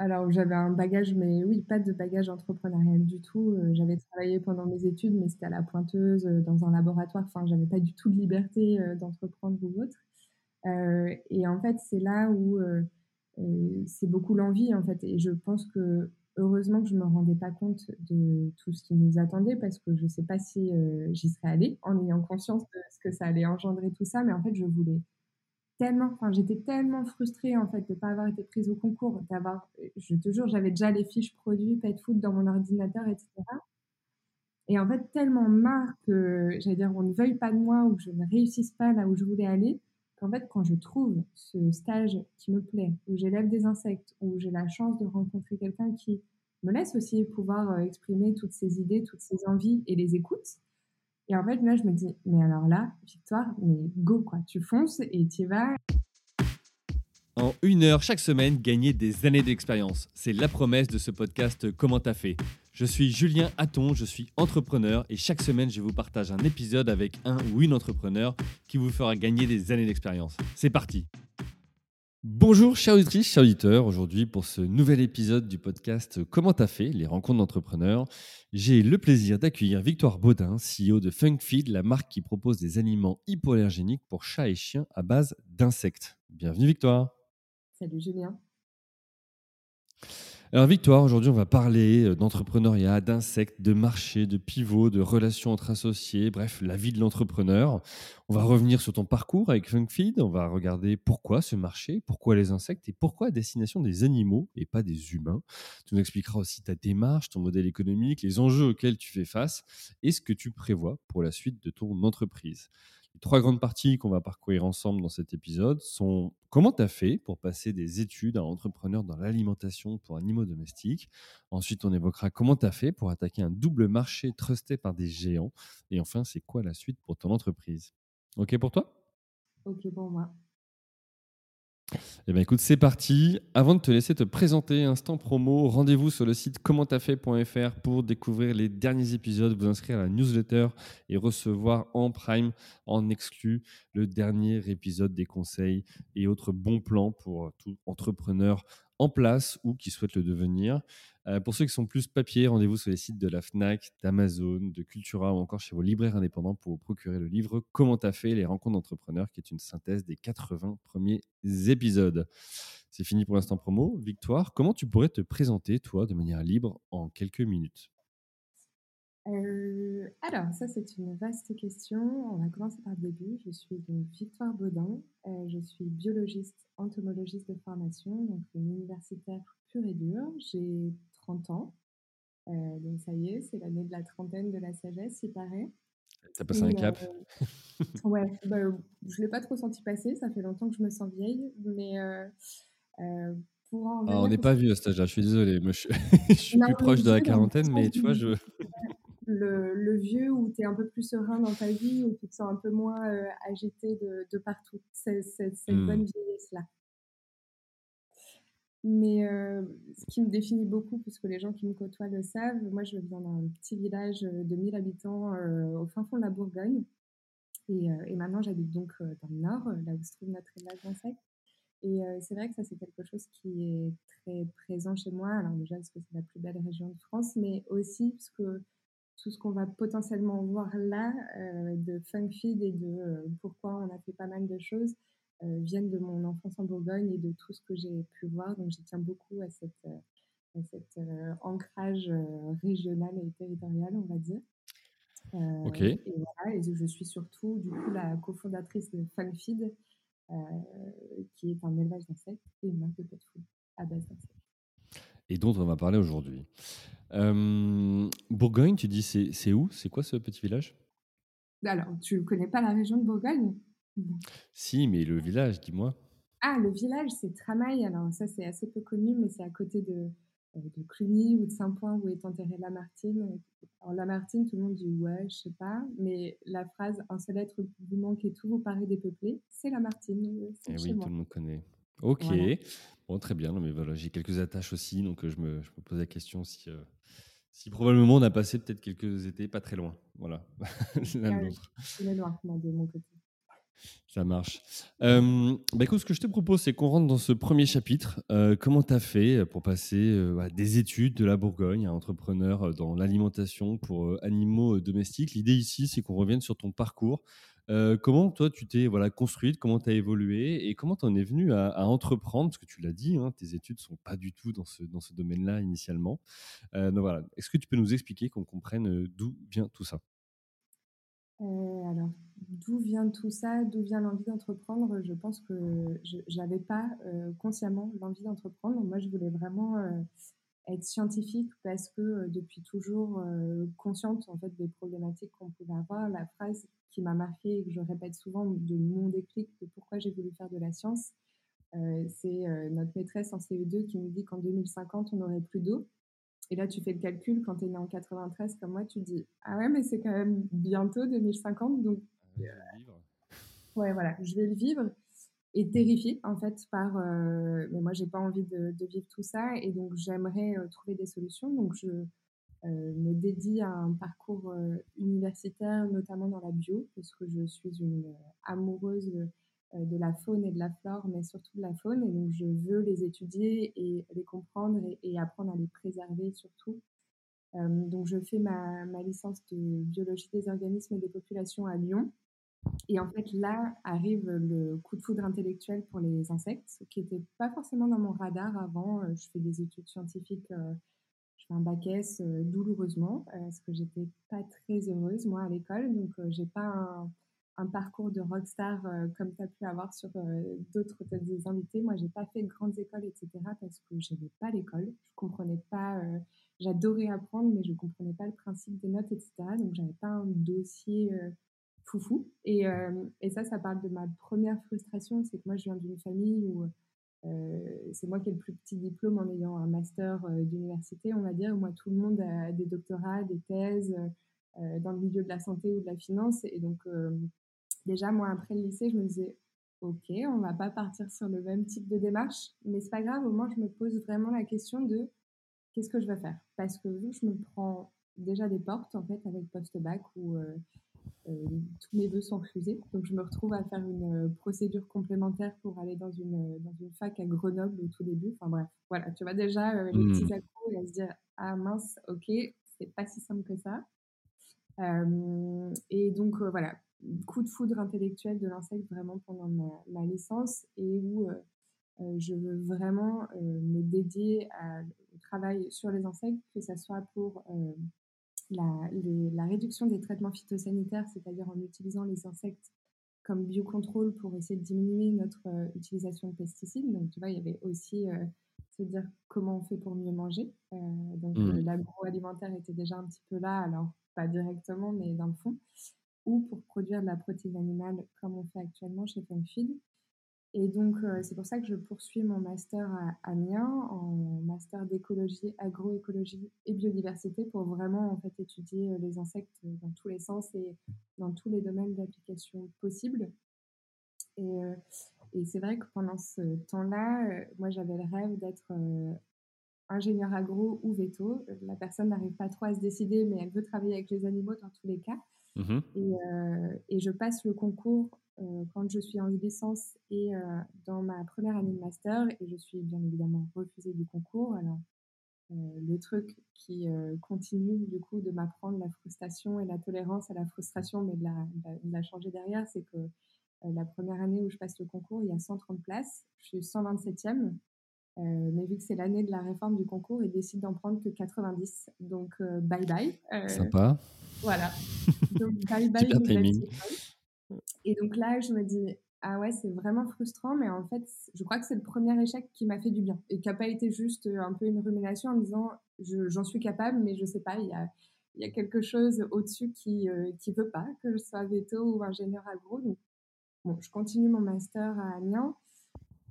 Alors j'avais un bagage, mais oui, pas de bagage entrepreneurial du tout. Heu, j'avais travaillé pendant mes études, mais c'était à la pointeuse, heu, dans un laboratoire. Enfin, j'avais pas du tout de liberté, heu, d'entreprendre ou autre. Et en fait, c'est là où, c'est beaucoup l'envie, en fait et je pense que heureusement que je me rendais pas compte de tout ce qui nous attendait parce que je sais pas si, j'y serais allée en ayant conscience de ce que ça allait engendrer tout ça, mais en fait, je voulais tellement j'étais tellement frustrée, en fait, de pas avoir été prise au concours, d'avoir je te jure, j'avais déjà les fiches produits pet food dans mon ordinateur et cetera. Et en fait, tellement marre que, j'allais dire, on ne veuille pas de moi ou que je ne réussisse pas là où je voulais aller, qu'en fait, quand je trouve ce stage qui me plaît, où j'élève des insectes, où j'ai la chance de rencontrer quelqu'un qui me laisse aussi pouvoir, heu, exprimer toutes ses idées, toutes ses envies et les écoute et en fait, là, je me dis: «Mais alors là, Victoire, mais go quoi, tu fonces et tu vas». En une heure chaque semaine, gagner des années d'expérience. C'est la promesse de ce podcast Comment t'as fait Je suis Julien Hatton, je suis entrepreneur et chaque semaine, je vous partage un épisode avec un ou une entrepreneur qui vous fera gagner des années d'expérience. C'est parti Bonjour chers auditrices, chers auditeurs. Aujourd'hui, pour ce nouvel épisode du podcast Comment t'as fait Les rencontres d'entrepreneurs, j'ai le plaisir d'accueillir Victoire Baudin, CEO de FunkFeed, la marque qui propose des aliments hypoallergéniques pour chats et chiens à base d'insectes. Bienvenue Victoire. Salut Julien. Alors Victoire, aujourd'hui on va parler euh, d'entrepreneuriat, d'insectes, de marché, de pivot, de relations entre associés, bref, la vie de l'entrepreneur. On va revenir sur ton parcours avec FunkFeed, on va regarder pourquoi ce marché, pourquoi les insectes et pourquoi à destination des animaux et pas des humains. Tu nous expliqueras aussi ta démarche, ton modèle économique, les enjeux auxquels tu fais face et ce que tu prévois pour la suite de ton entreprise. Les trois grandes parties qu'on va parcourir ensemble dans cet épisode sont comment tu as fait pour passer des études à entrepreneur dans l'alimentation pour animaux domestiques? Ensuite, on évoquera comment tu as fait pour attaquer un double marché trusté par des géants. Et enfin, c'est quoi la suite pour ton entreprise? OK pour toi? OK pour moi. Eh bien, écoute, c'est parti. Avant de te laisser te présenter, instant promo, rendez-vous sur le site commenttafait.fr pour découvrir les derniers épisodes, vous inscrire à la newsletter et recevoir en prime, en exclu, le dernier épisode des conseils et autres bons plans pour tout entrepreneur en place ou qui souhaitent le devenir. Euh, pour ceux qui sont plus papier, rendez-vous sur les sites de la FNAC, d'Amazon, de Cultura ou encore chez vos libraires indépendants pour vous procurer le livre Comment t'as fait les rencontres d'entrepreneurs, qui est une synthèse des 80 premiers épisodes. C'est fini pour l'instant promo. Victoire, comment tu pourrais te présenter, toi, de manière libre en quelques minutes? Euh, alors, ça, c'est une vaste question. On va commencer par le début. Je suis Victoire Baudin. Euh, je suis biologiste, entomologiste de formation, donc universitaire pure et dure. J'ai 30 ans. Euh, donc, ça y est, c'est l'année de la trentaine de la sagesse, il paraît. Ça passe un cap? ouais, bah, je ne l'ai pas trop senti passer. Ça fait longtemps que je me sens vieille. Mais pour en ah, on n'est pas vu à cet âge-là, je suis désolé. je, je suis plus proche de la quarantaine, mais tu vois, je le, vieux où tu es un peu plus serein dans ta vie, où tu te sens un peu moins euh, agité de, partout. C'est cette mmh. bonne vieillesse-là. Mais euh, ce qui me définit beaucoup, puisque les gens qui me côtoient le savent, moi je viens d'un petit village de 1000 habitants euh, au fin fond de la Bourgogne. Et, maintenant j'habite donc dans le nord, là où se trouve notre élevage d'insectes. Et c'est vrai que ça c'est quelque chose qui est très présent chez moi. Alors déjà parce que c'est la plus belle région de France, mais aussi parce que tout ce qu'on va potentiellement voir là euh, de feed et de euh, pourquoi on a fait pas mal de choses euh, viennent de mon enfance en Bourgogne et de tout ce que j'ai pu voir. Donc, je tiens beaucoup à, cette, à cet ancrage régional et territorial, on va dire. ok. Et voilà, et je suis surtout du coup la cofondatrice de FunFeed, qui est un élevage d'insectes et une marque de pet food à base d'insectes. Et dont on va parler aujourd'hui. Euh, Bourgogne, tu dis c'est où? C'est quoi ce petit village? Alors, tu ne connais pas la région de Bourgogne? Si, mais le village, dis-moi. Ah, le village, c'est Tramail. Alors, ça, c'est assez peu connu, mais c'est à côté de, euh, de Cluny ou de Saint-Point où est enterrée Lamartine. Alors, Lamartine, tout le monde dit ouais, je sais pas, mais la phrase un seul être vous manque et tout vous paraît dépeuplé, c'est Lamartine. Et eh oui, tout le monde connaît. Ok, bon, très bien. mais voilà, j'ai quelques attaches aussi, donc euh, je me, je me pose la question si, euh, si probablement on a passé peut-être quelques étés pas très loin. Voilà, l'un de l'autre. de mon côté. Ça marche. Euh, bah écoute, ce que je te propose, c'est qu'on rentre dans ce premier chapitre. Euh, comment tu as fait pour passer euh, des études de la Bourgogne à entrepreneur dans l'alimentation pour animaux domestiques? L'idée ici, c'est qu'on revienne sur ton parcours. comment toi, tu t'es voilà, construite, comment tu as évolué? Et comment tu en es venu à, entreprendre? Parce que tu l'as dit, hein, tes études ne sont pas du tout dans ce, dans ce domaine-là initialement. donc voilà, est-ce que tu peux nous expliquer qu'on comprenne d'où vient tout ça? Alors, d'où vient tout ça D'où vient l'envie d'entreprendre? Je pense que je n'avais pas euh, consciemment l'envie d'entreprendre. Moi, je voulais vraiment euh, être scientifique parce que euh, depuis toujours consciente en fait des problématiques qu'on pouvait avoir. La phrase qui m'a marquée et que je répète souvent de mon déclic de pourquoi j'ai voulu faire de la science, c'est notre maîtresse en CE2 qui nous dit qu'en 2050 on n'aurait plus d'eau. Et là, tu fais le calcul, quand tu es né en 93 comme moi, tu dis Ah ouais, mais c'est quand même bientôt 2050, donc. Euh, ouais, voilà, je vais le vivre. Et terrifiée, en fait, par. Euh, mais moi, j'ai pas envie de, vivre tout ça, et donc j'aimerais euh, trouver des solutions. Donc, je me dédie à un parcours universitaire, notamment dans la bio, parce que je suis une amoureuse euh, de la faune et de la flore, mais surtout de la faune. Et donc, je veux les étudier et les comprendre et, apprendre à les préserver surtout. Euh, donc, je fais ma, licence de biologie des organismes et des populations à Lyon. Et en fait, là arrive le coup de foudre intellectuel pour les insectes, qui n'était pas forcément dans mon radar avant. Euh, je fais des études scientifiques, je fais un bac S douloureusement, parce que j'étais pas très heureuse, moi, à l'école. Donc, j'ai pas un un parcours de rockstar euh, comme tu as pu avoir sur euh, d'autres des invités. Moi, j'ai pas fait de grandes écoles, etc. parce que je n'avais pas l'école. Je comprenais pas. Euh, j'adorais apprendre, mais je comprenais pas le principe des notes, etc. Donc, j'avais pas un dossier foufou. Et, et, ça, ça parle de ma première frustration. C'est que moi, je viens d'une famille où c'est moi qui ai le plus petit diplôme en ayant un master d'université, on va dire. Moi, tout le monde a des doctorats, des thèses. dans le milieu de la santé ou de la finance. Et donc, déjà, moi, après le lycée, je me disais, OK, on va pas partir sur le même type de démarche, mais c'est pas grave, au moins, je me pose vraiment la question de qu'est-ce que je vais faire? Parce que vu que je me prends déjà des portes, en fait, avec post-bac où euh, euh, tous mes vœux sont refusés. Donc, je me retrouve à faire une euh, procédure complémentaire pour aller dans une, dans une fac à Grenoble au tout début. Enfin, bref, voilà, tu vois déjà les petits mmh. à et à se dire, ah mince, OK, c'est pas si simple que ça. et donc, voilà, coup de foudre intellectuel de l'insecte vraiment pendant ma, licence et où euh, euh, je veux vraiment euh, me dédier au travail sur les insectes, que ce soit pour la, la, réduction des traitements phytosanitaires, c'est-à-dire en utilisant les insectes comme biocontrôle pour essayer de diminuer notre utilisation de pesticides. Donc, tu vois, il y avait aussi se dire comment on fait pour mieux manger. donc, mmh. l'agroalimentaire était déjà un petit peu là, alors pas directement, mais dans le fond ou pour produire de la protéine animale comme on fait actuellement chez FunFeed. Et donc, euh, c'est pour ça que je poursuis mon master à Amiens en master d'écologie, agroécologie et biodiversité pour vraiment en fait étudier euh, les insectes dans tous les sens et dans tous les domaines d'application possibles. Et, euh, c'est vrai que pendant ce temps-là, moi j'avais le rêve d'être ingénieur agro ou veto. La personne n'arrive pas trop à se décider, mais elle veut travailler avec les animaux dans tous les cas. Mmh euh, et, je passe le concours euh, quand je suis en licence et euh, dans ma première année de master, et je suis bien évidemment refusée du concours. Alors, le truc qui continue du coup de m'apprendre la frustration et la tolérance à la frustration, mais de la, changer derrière, c'est que la première année où je passe le concours, il y a 130 places, je suis 127e. mais vu que c'est l'année de la réforme du concours, ils décident d'en prendre que 90. Donc, bye bye. Sympa. Voilà. Donc, bye bye. Et donc là, je me dis, ah ouais, c'est vraiment frustrant, mais en fait, je crois que c'est le premier échec qui m'a fait du bien et qui n'a pas été juste euh, un peu une rumination en me disant, j'en suis capable, mais je sais pas, il y a, y a quelque chose au-dessus qui ne euh, veut pas que je sois veto ou ingénieur agro. Donc, bon, je continue mon master à Amiens,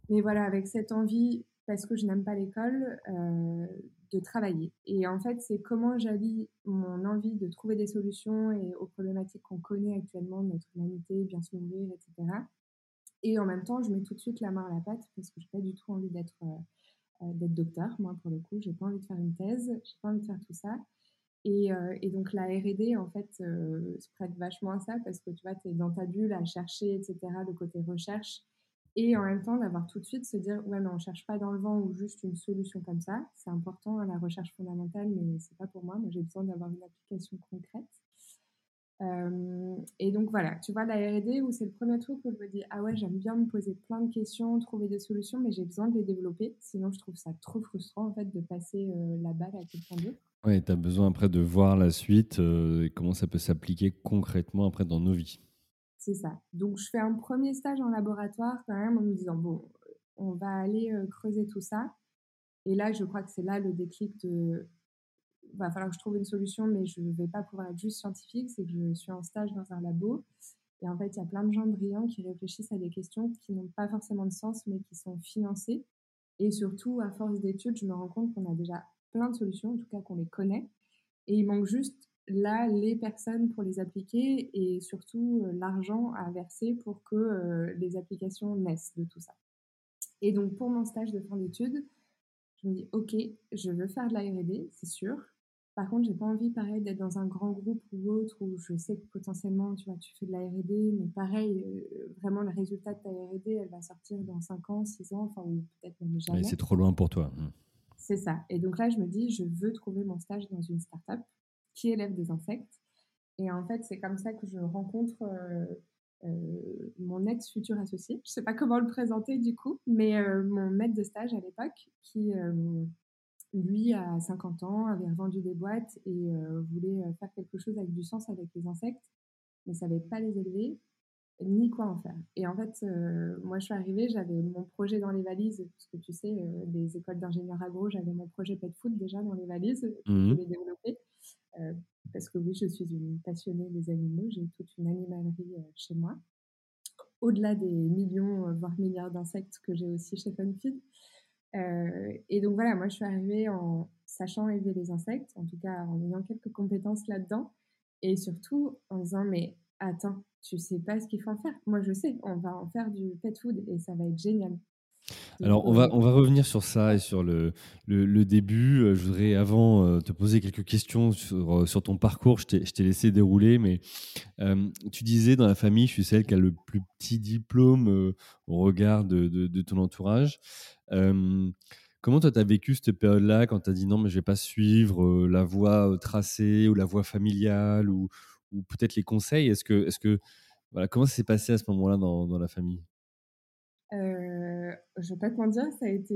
mais voilà, avec cette envie, parce que je n'aime pas l'école, euh, de travailler. Et en fait, c'est comment j'allie mon envie de trouver des solutions et aux problématiques qu'on connaît actuellement notre humanité, bien se nourrir, etc. Et en même temps, je mets tout de suite la main à la pâte parce que j'ai pas du tout envie d'être euh, euh, docteur. Moi, pour le coup, j'ai pas envie de faire une thèse, j'ai pas envie de faire tout ça. Et, et donc la R&D, en fait, se prête vachement à ça parce que tu vois, tu es dans ta bulle à chercher, etc., le côté recherche. Et en même temps, d'avoir tout de suite se dire, ouais, mais on cherche pas dans le vent ou juste une solution comme ça. C'est important, la recherche fondamentale, mais c'est pas pour moi. J'ai besoin d'avoir une application concrète. Et donc voilà, tu vois, la R&D, où c'est le premier truc où je me dis, ah ouais, j'aime bien me poser plein de questions, trouver des solutions, mais j'ai besoin de les développer. Sinon, je trouve ça trop frustrant, en fait, de passer la balle à quelqu'un d'autre. Oui, tu as besoin après de voir la suite et comment ça peut s'appliquer concrètement après dans nos vies. Ça. Donc, je fais un premier stage en laboratoire quand même en me disant, bon, on va aller creuser tout ça. Et là, je crois que c'est là le déclic de va falloir que je trouve une solution, mais je ne vais pas pouvoir être juste scientifique. C'est que je suis en stage dans un labo. Et en fait, il y a plein de gens brillants qui réfléchissent à des questions qui n'ont pas forcément de sens, mais qui sont financées. Et surtout, à force d'études, je me rends compte qu'on a déjà plein de solutions, en tout cas qu'on les connaît. Et il manque juste là les personnes pour les appliquer et surtout euh, l'argent à verser pour que euh, les applications naissent de tout ça. Et donc, pour mon stage de fin d'études, je me dis, OK, je veux faire de la R&D, c'est sûr. Par contre, j'ai pas envie, pareil, d'être dans un grand groupe ou autre où je sais que potentiellement, tu vois, tu fais de la R&D, mais pareil, euh, vraiment, le résultat de ta R&D, elle va sortir dans 5 ans, 6 ans, enfin, ou peut-être même jamais. c'est trop loin pour toi. Mmh. C'est ça. Et donc là, je me dis, je veux trouver mon stage dans une start-up qui élève des insectes. Et en fait, c'est comme ça que je rencontre euh, euh, mon ex-futur associé. Je ne sais pas comment le présenter du coup, mais mon maître de stage à l'époque, qui lui, à 50 ans, avait revendu des boîtes et euh, voulait euh, faire quelque chose avec du sens avec les insectes, mais savait pas les élever ni quoi en faire. Et en fait, euh, moi, je suis arrivée, j'avais mon projet dans les valises, parce que tu sais, les écoles d'ingénieurs agro, j'avais mon projet pet food déjà dans les valises, je mmh voulais développer. Parce que oui, je suis une passionnée des animaux, j'ai toute une animalerie chez moi, au-delà des millions, voire milliards d'insectes que j'ai aussi chez Funfeed. Euh, et donc voilà, moi je suis arrivée en sachant élever les insectes, en tout cas en ayant quelques compétences là-dedans, et surtout en disant mais attends, tu sais pas ce qu'il faut en faire. Moi je sais, on va en faire du pet food et ça va être génial. Alors, on va, on va revenir sur ça et sur le, le, début. Euh, je voudrais, avant, euh, te poser quelques questions sur, sur ton parcours. Je t'ai laissé dérouler, mais tu disais dans la famille, je suis celle qui a le plus petit diplôme au regard de, de, de ton entourage comment toi, tu as vécu cette période-là quand tu as dit non, mais je vais pas suivre la voie tracée ou la voie familiale ou, ou peut-être les conseils? Est-ce que, est que, voilà, comment ça s'est passé à ce moment-là dans, dans, la famille? Euh, Je vais pas te dire, ça a été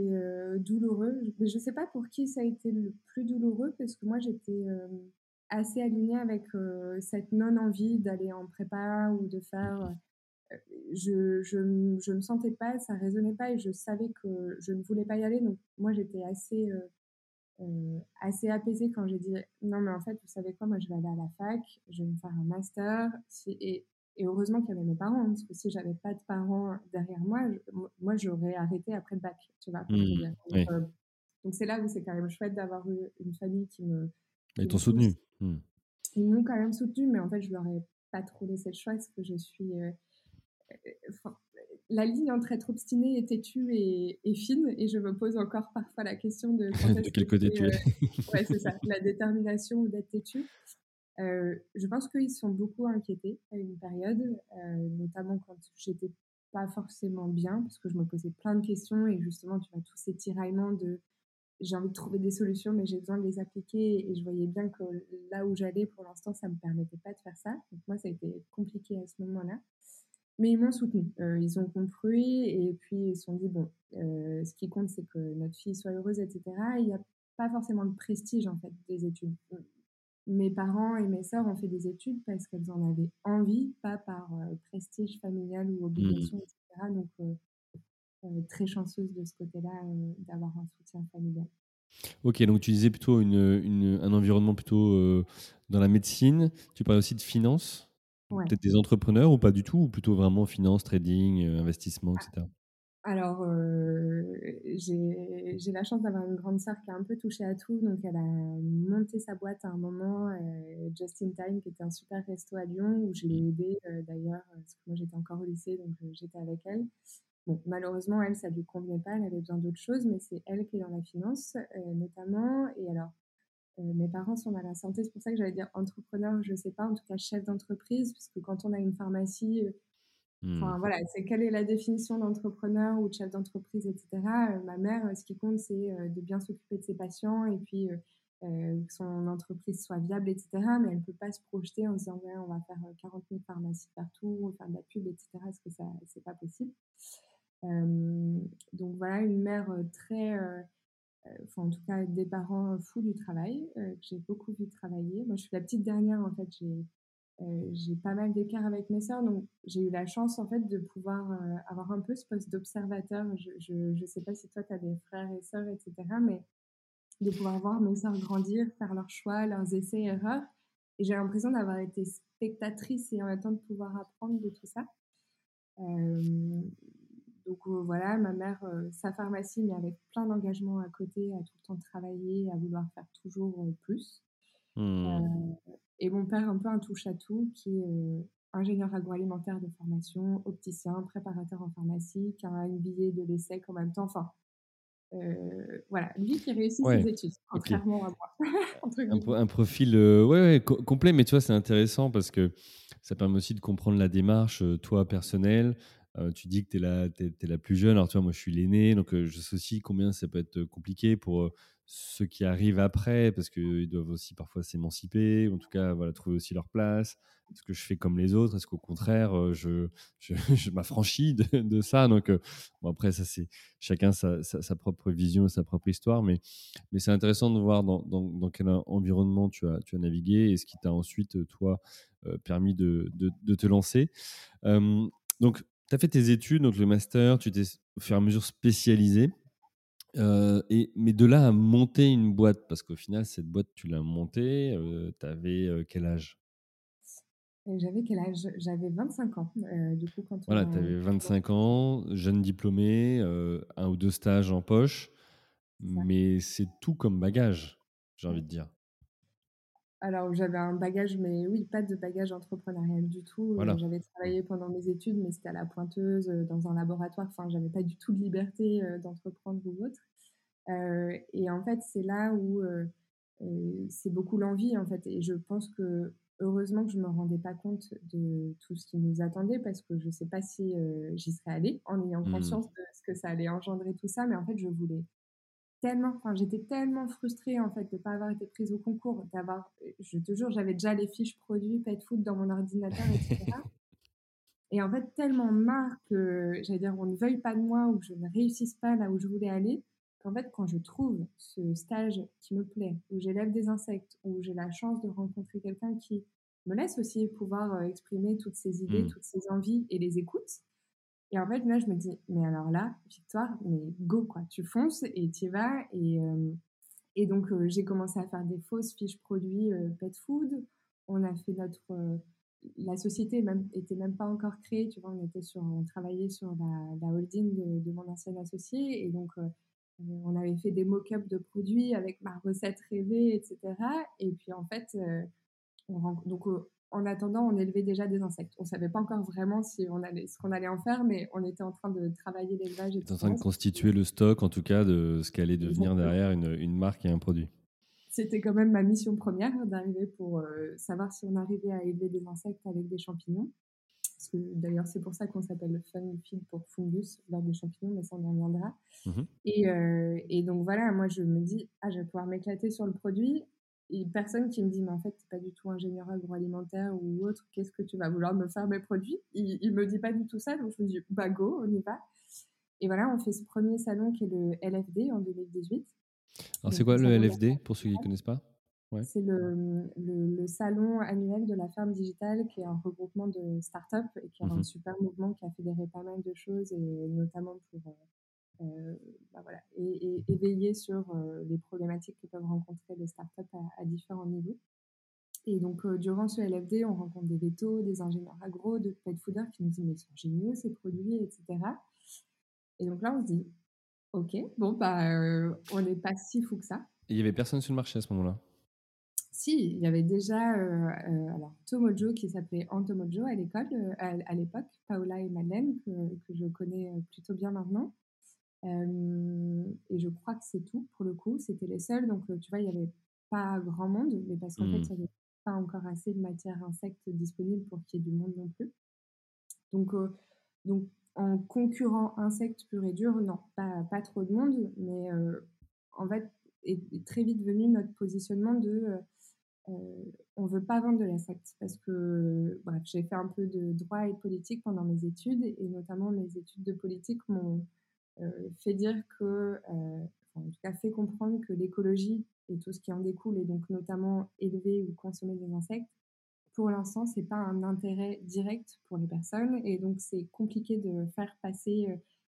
douloureux. Mais je sais pas pour qui ça a été le plus douloureux parce que moi, j'étais assez alignée avec cette non-envie d'aller en prépa ou de faire je, je, je, me sentais pas, ça résonnait pas et je savais que je ne voulais pas y aller. Donc moi j'étais assez euh, euh, assez apaisée quand j'ai dit non mais en fait vous savez quoi, moi je vais aller à la fac, je vais me faire un master et, et heureusement qu'il y avait mes parents hein, parce que si j'avais pas de parents derrière moi, moi j'aurais arrêté après le bac, tu vois. Mmh, euh, donc c'est là où c'est quand même chouette d'avoir eu une famille qui me ils t'ont soutenu. Mmh. Ils m'ont quand même soutenu, mais en fait je leur ai pas trop laissé le choix parce que je suis la ligne entre être obstiné et têtu est, fine et je me pose encore parfois la question de, de quel côté tu es? ouais, c'est ça, la détermination ou d'être têtu. Euh, je pense qu'ils sont beaucoup inquiétés à une période, euh, notamment quand j'étais pas forcément bien, parce que je me posais plein de questions et justement, tu vois, tous ces tiraillements de j'ai envie de trouver des solutions, mais j'ai besoin de les appliquer et je voyais bien que là où j'allais, pour l'instant, ça me permettait pas de faire ça. Donc moi, ça a été compliqué à ce moment-là. Mais ils m'ont soutenu. Euh, ils ont compris et puis ils se sont dit bon, ce qui compte, c'est que notre fille soit heureuse, etc. Il n'y a pas forcément de prestige en fait des études. Mes parents et mes sœurs ont fait des études parce qu'elles en avaient envie, pas par euh, prestige familial ou obligation, etc. Donc très chanceuse de ce côté-là d'avoir un soutien familial. Ok, donc tu disais plutôt une, une, un environnement plutôt dans la médecine. Tu parlais aussi de finance Peut-être des entrepreneurs ou pas du tout, ou plutôt vraiment finance, trading, euh, investissement, etc. Alors, euh, j'ai la chance d'avoir une grande sœur qui a un peu touché à tout. Donc, elle a monté sa boîte à un moment, euh, Just in Time, qui était un super resto à Lyon, où je l'ai mmh. aidée d'ailleurs, parce que moi j'étais encore au lycée, donc j'étais avec elle. Bon, malheureusement, elle, ça ne lui convenait pas, elle avait besoin d'autre chose, mais c'est elle qui est dans la finance, notamment. Et alors, mes parents sont dans la santé, c'est pour ça que j'allais dire entrepreneur, je sais pas, en tout cas chef d'entreprise, puisque quand on a une pharmacie, Enfin, mmh. voilà, c'est quelle est la définition d'entrepreneur ou de chef d'entreprise, etc. ma mère, ce qui compte, c'est de bien s'occuper de ses patients et puis que son entreprise soit viable, etc. Mais elle ne peut pas se projeter en se disant on va faire 40 000 pharmacies partout, faire de la pub, etc. Parce que ça, c'est pas possible. donc voilà, une mère très, enfin en tout cas des parents fous du travail, que j'ai beaucoup vu travailler. Moi, je suis la petite dernière en fait. J'ai j'ai pas mal d'écart avec mes sœurs, donc j'ai eu la chance en fait de pouvoir avoir un peu ce poste d'observateur. Je, ne sais pas si toi tu as des frères et sœurs, etc., mais de pouvoir voir mes sœurs grandir, faire leurs choix, leurs essais, erreurs. Et j'ai l'impression d'avoir été spectatrice et en même temps de pouvoir apprendre de tout ça. donc voilà, ma mère, sa pharmacie, mais avec plein d'engagements à côté, à tout le temps travailler, à vouloir faire toujours plus. Mmh. Et mon père, un peu un touche-à-tout, qui est ingénieur agroalimentaire de formation, opticien, préparateur en pharmacie, qui a un billet de l'ESSEC en même temps. Enfin, euh, voilà, lui qui réussit ses études, contrairement à moi. un, profil euh, ouais, complet, mais tu vois, c'est intéressant parce que ça permet aussi de comprendre la démarche, toi, personnelle. Tu dis que tu es, es, la plus jeune, alors tu vois, moi je suis l'aîné, donc je sais aussi combien ça peut être compliqué pour ceux qui arrivent après, parce qu'ils doivent aussi parfois s'émanciper, ou en tout cas voilà, trouver aussi leur place. Est-ce que je fais comme les autres? Est-ce qu'au contraire, euh, je, je, m'affranchis de, ça? Donc, euh, bon, après, ça, c'est chacun sa, sa, propre vision, sa propre histoire, mais, mais c'est intéressant de voir dans, quel environnement tu as, tu as navigué et ce qui t'a ensuite, toi, euh, permis de, de, de, te lancer. donc, tu as fait tes études, donc le master, tu t'es au fur et à mesure spécialisé. Euh, et, mais de là à monter une boîte, parce qu'au final, cette boîte, tu l'as montée, euh, tu avais euh, quel âge? J'avais quel âge? J'avais 25 ans. du coup, quand voilà, tu avais 25 ans, jeune diplômé, un ou deux stages en poche, mais c'est tout comme bagage, j'ai envie de dire. Alors, j'avais un bagage, mais oui, pas de bagage entrepreneurial du tout. Euh, j'avais travaillé pendant mes études, mais c'était à la pointeuse, euh, dans un laboratoire. Enfin, j'avais pas du tout de liberté euh, d'entreprendre ou autre. et en fait, c'est là où c'est beaucoup l'envie, en fait. Et je pense que heureusement que je me rendais pas compte de tout ce qui nous attendait, parce que je sais pas si j'y serais allée en ayant mmh. conscience de ce que ça allait engendrer tout ça. Mais en fait, je voulais tellement, enfin, j'étais tellement frustrée en fait de ne pas avoir été prise au concours, d'avoir, je te jure, j'avais déjà les fiches produits pet food dans mon ordinateur, etc. Et en fait, tellement marre que, j'allais dire, on ne veuille pas de moi ou que je ne réussisse pas là où je voulais aller, qu'en fait, quand je trouve ce stage qui me plaît, où j'élève des insectes, où j'ai la chance de rencontrer quelqu'un qui me laisse aussi pouvoir euh, exprimer toutes ses idées, mmh. toutes ses envies et les écoute, et en fait, là, je me dis, mais alors là, Victoire, mais go, quoi, tu fonces et tu y vas. Et, euh, et donc, euh, j'ai commencé à faire des fausses fiches produits euh, pet food. On a fait notre. la société même, même pas encore créée, tu vois, on, était sur, on travaillait sur la, holding de, de, mon ancien associé. Et donc, on avait fait des mock-ups de produits avec ma recette rêvée, etc. Et puis, en fait, on, donc, en attendant, on élevait déjà des insectes. On ne savait pas encore vraiment si on allait, ce qu'on allait en faire, mais on était en train de travailler l'élevage. On en train de constituer le stock, en tout cas, de ce qu'allait devenir derrière une, marque et un produit. C'était quand même ma mission première d'arriver pour euh, savoir si on arrivait à élever des insectes avec des champignons. D'ailleurs, c'est pour ça qu'on s'appelle Fun Feed pour fungus lors des champignons, mais ça, on y reviendra. Mmh et, euh, et, donc voilà, moi, je me dis, ah, je vais pouvoir m'éclater sur le produit et personne qui me dit, mais en fait, tu pas du tout ingénieur agroalimentaire ou autre, qu'est-ce que tu vas vouloir me faire mes produits? Il, il me dit pas du tout ça, donc je me dis, bah go, on y va. Et voilà, on fait ce premier salon qui est le LFD en 2018. Alors, c'est quoi le LFD pour ceux qui ne connaissent pas? Ouais. C'est le, le, salon annuel de la ferme digitale qui est un regroupement de startups et qui est un mmh super mouvement qui a fédéré pas mal de choses et notamment pour euh, bah voilà, et, éveiller sur euh, les problématiques que peuvent rencontrer les startups à, à différents niveaux. Et donc, euh, durant ce LFD, on rencontre des vétos, des ingénieurs agro, de pet fooders qui nous disent Mais ils sont géniaux ces produits, etc. Et donc là, on se dit Ok, bon, bah, on n'est pas si fou que ça. il y avait personne sur le marché à ce moment-là? Si, il y avait déjà alors, Tomojo qui s'appelait Antomojo à l'école, à, l'époque, Paola et Madeleine, que, que je connais plutôt bien maintenant et je crois que c'est tout pour le coup. C'était les seuls. Donc, tu vois, il n'y avait pas grand monde, mais parce qu'en fait, Mmh. il y avait pas encore assez de matière insecte disponible pour qu'il y ait du monde non plus. Donc, donc en concurrent insectes pur et dur, non, pas pas trop de monde, mais en fait, est est très vite venu notre positionnement de, heu, on veut pas vendre de l'insecte parce que, bref, j'ai fait un peu de droit et de politique pendant mes études et notamment mes études de politique m'ont, fait dire que, enfin, en tout cas fait comprendre que l'écologie et tout ce qui en découle et donc notamment élever ou consommer des insectes, pour l'instant, c'est pas un intérêt direct pour les personnes et donc c'est compliqué de faire passer,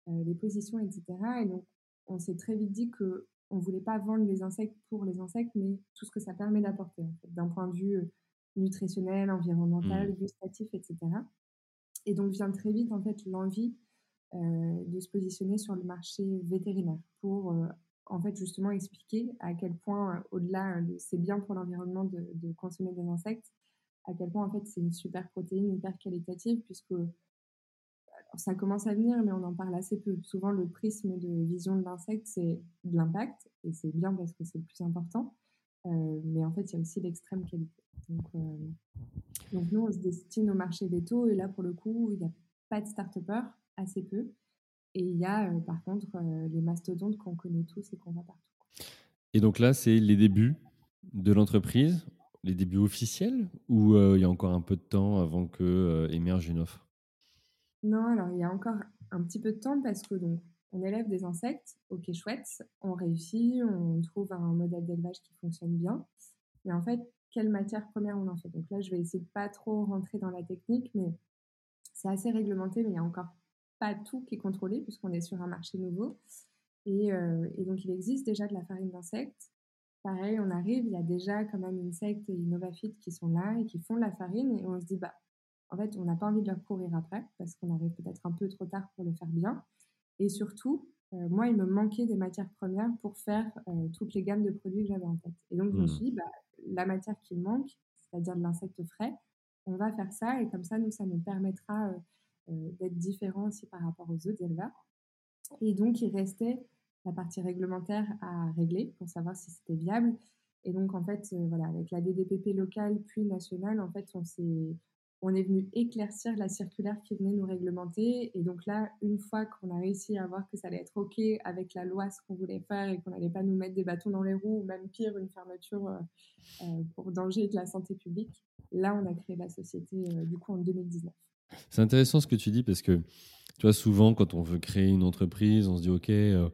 heu, les positions et cetera et donc on s'est très vite dit qu'on voulait pas vendre les insectes pour les insectes, mais tout ce que ça permet d'apporter, en fait, d'un point de vue, nutritionnel, Mmh. environnemental, gustatif et cetera et donc vient très vite, en fait, l'envie, de se positionner sur le marché vétérinaire pour, heu, en fait, justement expliquer à quel point, heu, au-delà, c'est bien pour l'environnement de consommer des insectes, à quel point, en fait, c'est une super protéine hyper qualitative puisque ça commence à venir, mais on en parle assez peu. Souvent, le prisme de vision de l'insecte, c'est de l'impact et c'est bien parce que c'est le plus important, mais en fait, il y a aussi l'extrême qualité. Donc nous, on se destine au marché véto et là, pour le coup, il y a pas de start-upers, assez peu et il y a, heu, par contre, heu, les mastodontes qu'on connaît tous et qu'on voit partout. Et donc là, c'est les débuts de l'entreprise, les débuts officiels ou heu, il y a encore un peu de temps avant que, heu, émerge une offre? Non, alors il y a encore un petit peu de temps parce que donc on élève des insectes, OK chouette, on réussit, on trouve un modèle d'élevage qui fonctionne bien. Mais en fait, quelle matière première on en fait? Donc là, je vais essayer de pas trop rentrer dans la technique, mais c'est assez réglementé, mais il y a encore pas tout qui est contrôlé puisqu'on est sur un marché nouveau. Et, heu, et donc il existe déjà de la farine d'insectes. Pareil, on arrive, il y a déjà quand même Insect et Innovafit qui sont là et qui font de la farine et on se dit: «Bah, en fait, on n'a pas envie de leur courir après parce qu'on arrive peut-être un peu trop tard pour le faire bien» et surtout, heu, moi, il me manquait des matières premières pour faire, heu, toutes les gammes de produits que j'avais en tête et donc je me Mmh. suis dit: «Bah, la matière qui manque, c'est-à-dire de l'insecte frais, on va faire ça et comme ça, nous, ça nous permettra, d'être différents aussi par rapport aux autres éleveurs» et donc il restait la partie réglementaire à régler pour savoir si c'était viable. Et donc en fait, heu, voilà, avec la DDPP locale puis nationale, en fait, on s'est on est venu éclaircir la circulaire qui venait nous réglementer. Et donc là, une fois qu'on a réussi à voir que ça allait être OK avec la loi, ce qu'on voulait faire et qu'on n'allait pas nous mettre des bâtons dans les roues ou même pire, une fermeture, heu, pour danger de la santé publique, là, on a créé la société, du coup en 2019. C'est intéressant ce que tu dis parce que, tu vois, souvent, quand on veut créer une entreprise, on se dit: «OK, heu,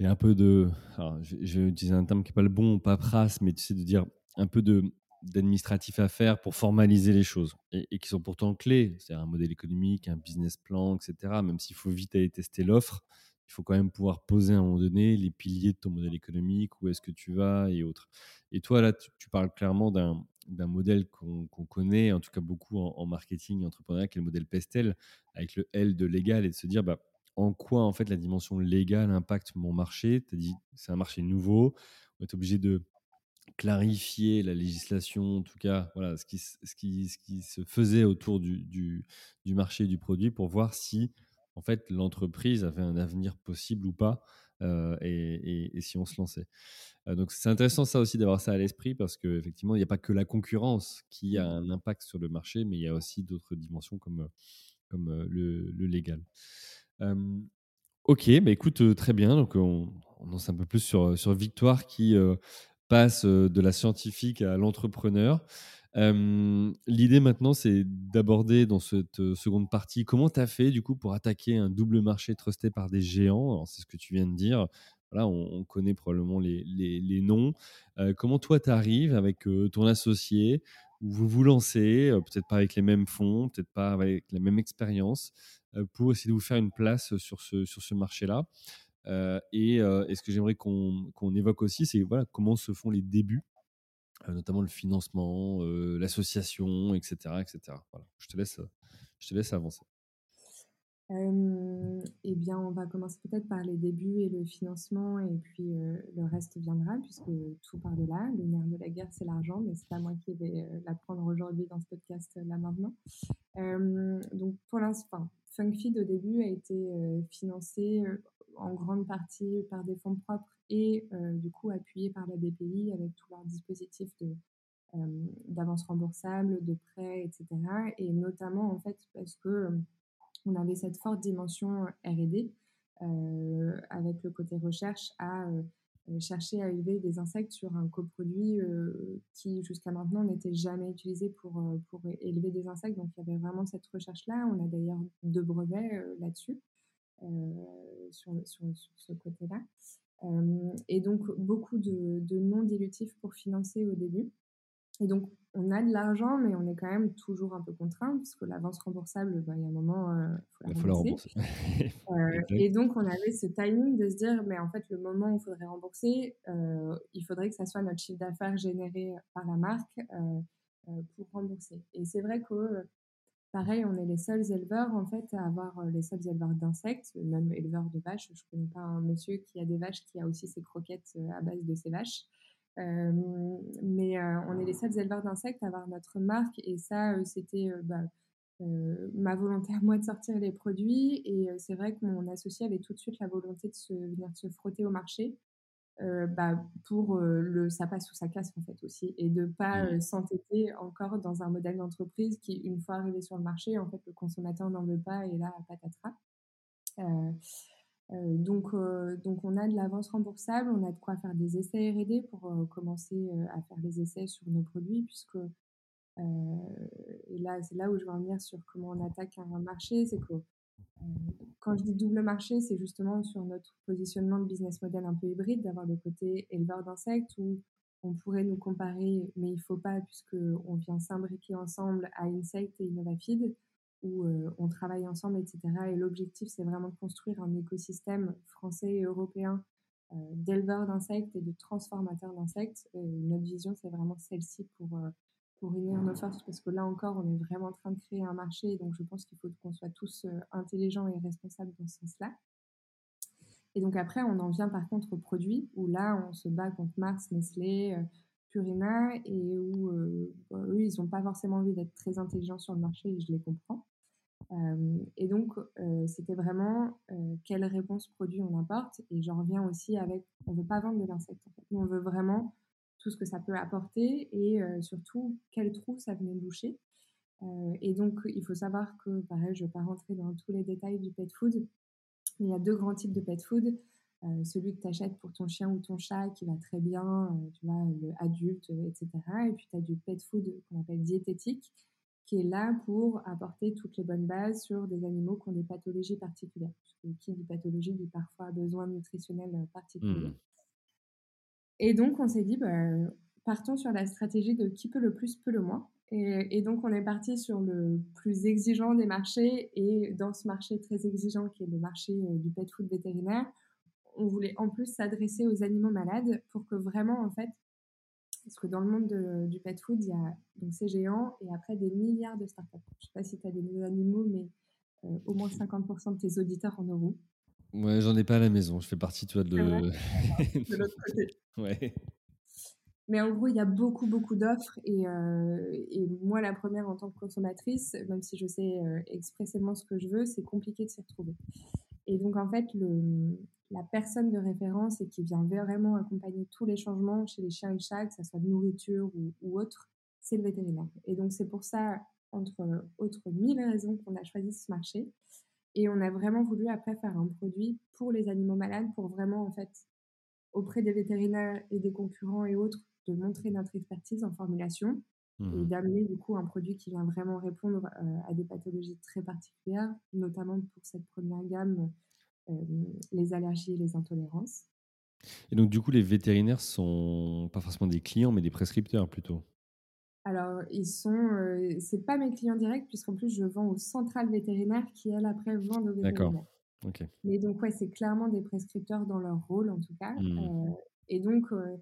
il y a un peu de» alors je vais utiliser un terme qui est pas le bon, paperasse, mais tu sais, de dire un peu de d'administratif à faire pour formaliser les choses et qui sont pourtant clés. C'est-à-dire un modèle économique, un business plan et cetera. Même s'il faut vite aller tester l'offre, il faut quand même pouvoir poser à un moment donné les piliers de ton modèle économique, où est-ce que tu vas et autres. Et toi, là, tu parles clairement d'un d'un modèle qu'on connaît, en tout cas beaucoup en marketing et entrepreneuriat, qui est le modèle Pestel, avec le L de légal et de se dire, bah, en quoi, en fait, la dimension légale impacte mon marché? Tu dit, c'est un marché nouveau, on est obligé de clarifier la législation, en tout cas, voilà, ce qui, ce qui, ce qui se faisait autour du, du, du marché du produit pour voir si, en fait, l'entreprise avait un avenir possible ou pas, euh, et, et- et si on se lançait. Euh, donc, c'est intéressant ça aussi d'avoir ça à l'esprit parce qu'effectivement, il n'y a pas que la concurrence qui a Mmh. un impact sur le marché, mais il y a aussi d'autres dimensions comme, euh, comme le, le légal. Ok, bah écoute, très bien. Donc, on, on en sait un peu plus sur, sur Victoire qui passe de la scientifique à l'entrepreneur. L'idée maintenant, c'est d'aborder dans cette seconde partie comment tu as fait du coup pour attaquer un double marché trusté par des géants? C'est ce que tu viens de dire. Voilà, on, on connaît probablement les, les- les noms. Comment toi, tu arrives avec ton associé, vous vous lancez, peut-être pas avec les mêmes fonds, peut-être pas avec la même expérience, pour essayer de vous faire une place sur ce, sur ce marché-là? Et, ce que j'aimerais qu'on évoque aussi, c'est voilà, comment se font les débuts, notamment le financement, euh, l'association, etc., etc. Voilà. Je te laisse, je te laisse avancer. Et bien, on va commencer peut-être par les débuts et le financement et puis, le reste viendra puisque tout part de là. Le nerf de la guerre, c'est l'argent, mais c'est pas moi qui vais, l'apprendre aujourd'hui dans ce podcast, là maintenant. Donc pour l'instant, FunkFeed au début a été, financé, en grande partie par des fonds propres et du coup appuyés par la BPI avec tous leurs dispositifs de, d'avance remboursable, de prêts, etc. Et notamment en fait parce que on avait cette forte dimension R&D avec le côté recherche à chercher à élever des insectes sur un coproduit qui jusqu'à maintenant n'était jamais utilisé pour, pour élever des insectes. Donc il y avait vraiment cette recherche-là. On a d'ailleurs deux brevets là-dessus, sur, sur, ce côté-là. Et donc beaucoup de, de non dilutifs pour financer au début. Et donc, on a de l'argent, mais on est quand même toujours un peu contraint, parce que l'avance remboursable, bah, il y a un moment, euh, il faut la rembourser. Euh, et donc, on avait ce timing de se dire, mais en fait, le moment où il faudrait rembourser, euh, il faudrait que ça soit notre chiffre d'affaires généré par la marque pour rembourser. Et c'est vrai que, pareil, on est les seuls éleveurs, en fait, à avoir les seuls éleveurs d'insectes, même éleveurs de vaches. Je connais pas un monsieur qui a des vaches qui a aussi ses croquettes à base de ses vaches. Euh, mais euh, on est les seuls éleveurs d'insectes à avoir notre marque et ça, euh, c'était bah, ma volonté à moi de sortir les produits. Et c'est vrai que mon associé avait tout de suite la volonté de venir se frotter au marché. Bah, pour le ça passe ou ça casse en fait aussi et de pas mmh. s'entêter encore dans un modèle d'entreprise qui une fois arrivé sur le marché en fait le consommateur n'en veut pas et là patatras euh, donc, euh, donc, on a de l'avance remboursable, on a de quoi faire des essais R&D pour euh, commencer à faire des essais sur nos produits, puisque et là, c'est là où je veux en venir sur comment on attaque un marché, c'est que quand je dis double marché, c'est justement sur notre positionnement de business model un peu hybride, d'avoir le côté éleveur d'insectes où on pourrait nous comparer, mais il faut pas puisque on vient s'imbriquer ensemble à Insect et Innovafeed où euh, on travaille ensemble, etc. Et l'objectif, c'est vraiment de construire un écosystème français et européen euh, d'éleveurs d'insectes et de transformateurs d'insectes. notre vision, c'est vraiment celle-ci pour, euh, pour unir nos forces, parce que là encore, on est vraiment en train de créer un marché, donc je pense qu'il faut qu'on soit tous intelligents et responsables dans ce sens-là. Et donc après, on en vient par contre aux produits, où là, on se bat contre Mars, Nestlé, Purina, et où bah, eux, ils n'ont pas forcément envie d'être très intelligents sur le marché, et je les comprends. Euh, et donc, euh, c'était vraiment euh, quelle réponse produit on apporte. Et j'en reviens aussi avec, on ne veut pas vendre de l'insecte. En fait. on veut vraiment tout ce que ça peut apporter et surtout quel trou ça venait boucher. et donc, il faut savoir que, pareil, je ne vais pas rentrer dans tous les détails du pet food. Il y a deux grands types de pet food. celui que tu achètes pour ton chien ou ton chat qui va très bien, tu vois, le adulte, etc. Et puis tu as du pet food qu'on appelle diététique, qui est là pour apporter toutes les bonnes bases sur des animaux qui ont des pathologies particulières. qui dit pathologie dit parfois besoin nutritionnel euh, particulier. Mmh. Et donc, on s'est dit, bah, partons sur la stratégie de qui peut le plus, peut le moins. Et, donc, on est parti sur le plus exigeant des marchés. Et dans ce marché très exigeant, qui est le marché euh, du pet food vétérinaire, on voulait en plus s'adresser aux animaux malades pour que vraiment, en fait, parce que dans le monde du pet food, il y a donc ces géants et après des milliards de startups. Je ne sais pas si tu as des animaux, mais euh, au moins 50% de tes auditeurs en euros. Ouais, j'en ai pas à la maison. Je fais partie, tu vois, de, de l'autre côté. Ouais. Mais en gros, il y a beaucoup, beaucoup d'offres. Et, euh, et, moi, la première en tant que consommatrice, même si je sais euh, expressément ce que je veux, c'est compliqué de s'y retrouver. Et donc, en fait, la personne de référence et qui vient vraiment accompagner tous les changements chez les chiens et chats, que ce soit de nourriture ou, autre, c'est le vétérinaire. Et donc, c'est pour ça, entre autres mille raisons, qu'on a choisi ce marché. Et on a vraiment voulu après faire un produit pour les animaux malades, pour vraiment, en fait, auprès des vétérinaires et des concurrents et autres, de montrer notre expertise en formulation et mmh d'amener du coup un produit qui vient vraiment répondre euh, à des pathologies très particulières, notamment pour cette première gamme euh, les allergies et les intolérances. Et donc, du coup, les vétérinaires sont pas forcément des clients, mais des prescripteurs plutôt. Alors, ils sont, euh, c'est pas mes clients directs, puisqu'en plus, je vends aux centrales vétérinaires qui, elles, après, vendent aux vétérinaires. D'accord. Ok. Mais donc, ouais, c'est clairement des prescripteurs dans leur rôle, en tout cas. Mmh. Euh, et donc, euh,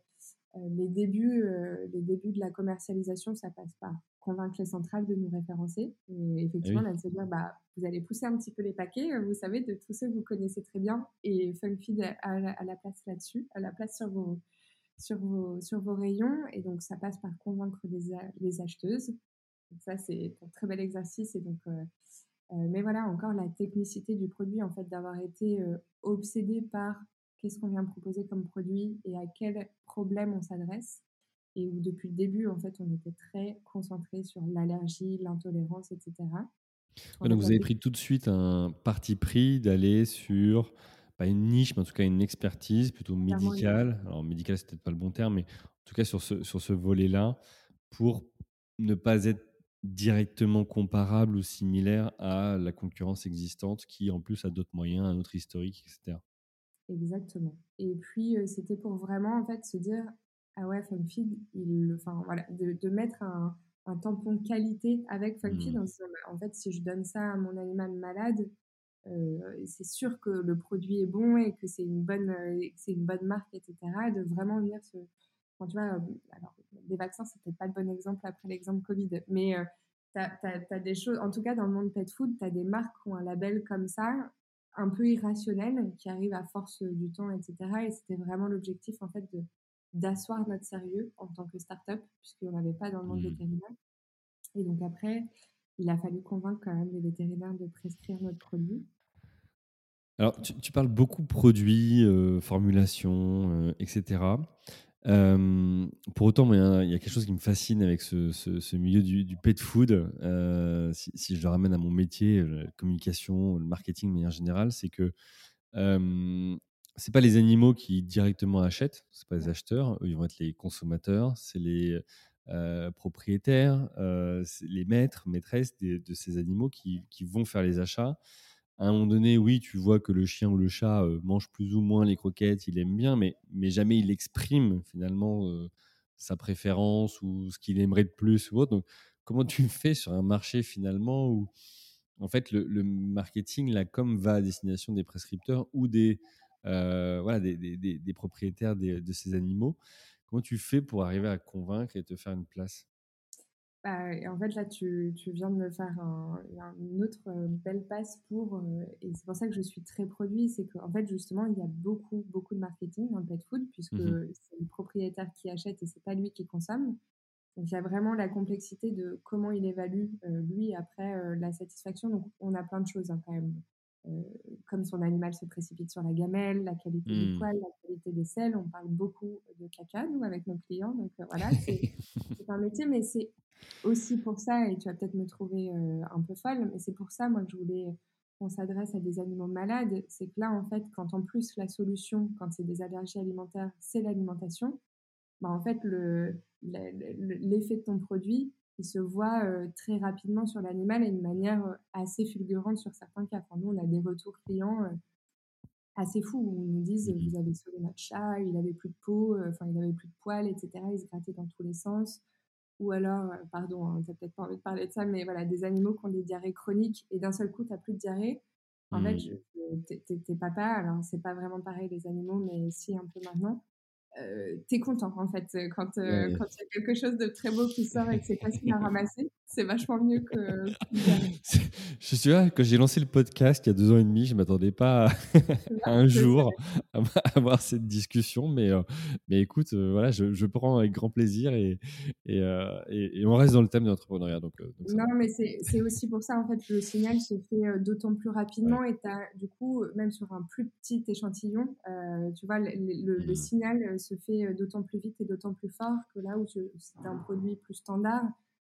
les, débuts, euh, les débuts de la commercialisation, ça passe par convaincre les centrales de nous référencer. Et effectivement, là, de se dire, bah, vous allez pousser un petit peu les paquets, euh, vous savez, de tous ceux que vous connaissez très bien. Et FunFeed a, la place là-dessus, a la place sur vos, sur vos, sur vos rayons. Et donc, ça passe par convaincre les, les acheteuses. Donc ça, c'est un très bel exercice. Et donc, mais voilà, encore la technicité du produit, en fait, d'avoir été obsédé par qu'est-ce qu'on vient proposer comme produit et à quel problème on s'adresse. Et où depuis le début, en fait, on était très concentré sur l'allergie, l'intolérance, etc. donc vous avez pris tout de suite un parti pris d'aller sur pas une niche, mais en tout cas une expertise plutôt médicale. Alors médicale, c'est peut-être pas le bon terme, mais en tout cas sur ce, sur ce volet-là, pour ne pas être directement comparable ou similaire à la concurrence existante qui en plus a d'autres moyens, un autre historique, etc. Exactement. Et puis euh, c'était pour vraiment en fait se dire ah ouais FunFeed, il, enfin voilà, de, de mettre un, un, tampon de qualité avec FunFeed mmh. en, en fait si je donne ça à mon animal malade, euh, c'est sûr que le produit est bon et que c'est une bonne, euh, c'est une bonne marque, etc. De vraiment venir se, quand tu vois, alors des vaccins, peut-être pas le bon exemple après l'exemple Covid, mais euh, tu as, des choses, en tout cas dans le monde pet food, tu as des marques qui ont un label comme ça, un peu irrationnel, qui arrive à force du temps, etc. Et c'était vraiment l'objectif, en fait, de d'asseoir notre sérieux en tant que start-up, puisqu'on n'avait pas dans le monde mmh. vétérinaire. Et donc après, il a fallu convaincre quand même les vétérinaires de prescrire notre produit. Alors, tu, parles beaucoup produits, euh, formulation, euh, etc pour autant, il y, a quelque chose qui me fascine avec ce, milieu du, pet food. si, je le ramène à mon métier, la communication, le marketing de manière générale, c'est que euh, c'est pas les animaux qui directement achètent, c'est pas les acheteurs, eux, ils vont être les consommateurs, c'est les propriétaires, les maîtres, maîtresses de ces animaux qui, qui, vont faire les achats à un moment donné, oui, tu vois que le chien ou le chat euh, mange plus ou moins les croquettes, il aime bien, mais, mais jamais il exprime finalement euh, sa préférence ou ce qu'il aimerait de plus ou autre. Donc, comment tu fais sur un marché finalement où, en fait, le, marketing, la com va à destination des prescripteurs ou des, euh, voilà, des, des, propriétaires de ces animaux Comment tu fais pour arriver à convaincre et te faire une place? Bah, en fait, là, tu, tu, viens de me faire un, une autre euh, belle passe pour, euh, et c'est pour ça que je suis très produit, c'est qu'en fait, justement, il y a beaucoup, beaucoup de marketing dans le pet food, puisque mmh c'est le propriétaire qui achète et c'est pas lui qui consomme. Donc, il y a vraiment la complexité de comment il évalue, euh, lui, après la satisfaction. Donc, on a plein de choses hein, quand même. Comme son animal se précipite sur la gamelle, la qualité des mmh. poils, la qualité des selles. On parle beaucoup de caca, nous, avec nos clients. Donc, voilà, c'est un métier, mais c'est aussi pour ça, et tu vas peut-être me trouver euh, un peu folle, mais c'est pour ça, moi, que je voulais qu'on s'adresse à des animaux malades. C'est que là, en fait, quand en plus la solution, quand c'est des allergies alimentaires, c'est l'alimentation, bah, en fait, l'effet de ton produit, il se voit euh, très rapidement sur l'animal et de manière euh, assez fulgurante sur certains cas. Enfin, nous, on a des retours clients assez fous où ils nous disent mmh Vous avez sauvé notre chat, il avait plus de peau, enfin, il avait plus de poils, etc. Il se grattait dans tous les sens ou alors, euh, pardon, hein, tu n'as peut-être pas envie de parler de ça, mais voilà, des animaux qui ont des diarrhées chroniques et d'un seul coup, tu n'as plus de diarrhée. En fait, mmh. t'es papa, alors c'est pas vraiment pareil les animaux, mais si un peu maintenant. Euh, t'es content en fait quand euh, quand il y a quelque chose de très beau qui sort et que c'est facile à ramasser c'est vachement mieux que je suis là quand j'ai lancé le podcast il y a deux ans et demi je m'attendais pas à, un jour à avoir cette discussion mais euh, mais écoute voilà je, je, prends avec grand plaisir et et, et on reste dans le thème de l'entrepreneuriat donc, non mais c'est aussi pour ça en fait le signal se fait d'autant plus rapidement et as, du coup même sur un plus petit échantillon tu vois le, le mmh. signal se fait euh, d'autant plus vite et d'autant plus fort que là où c'est un produit plus standard,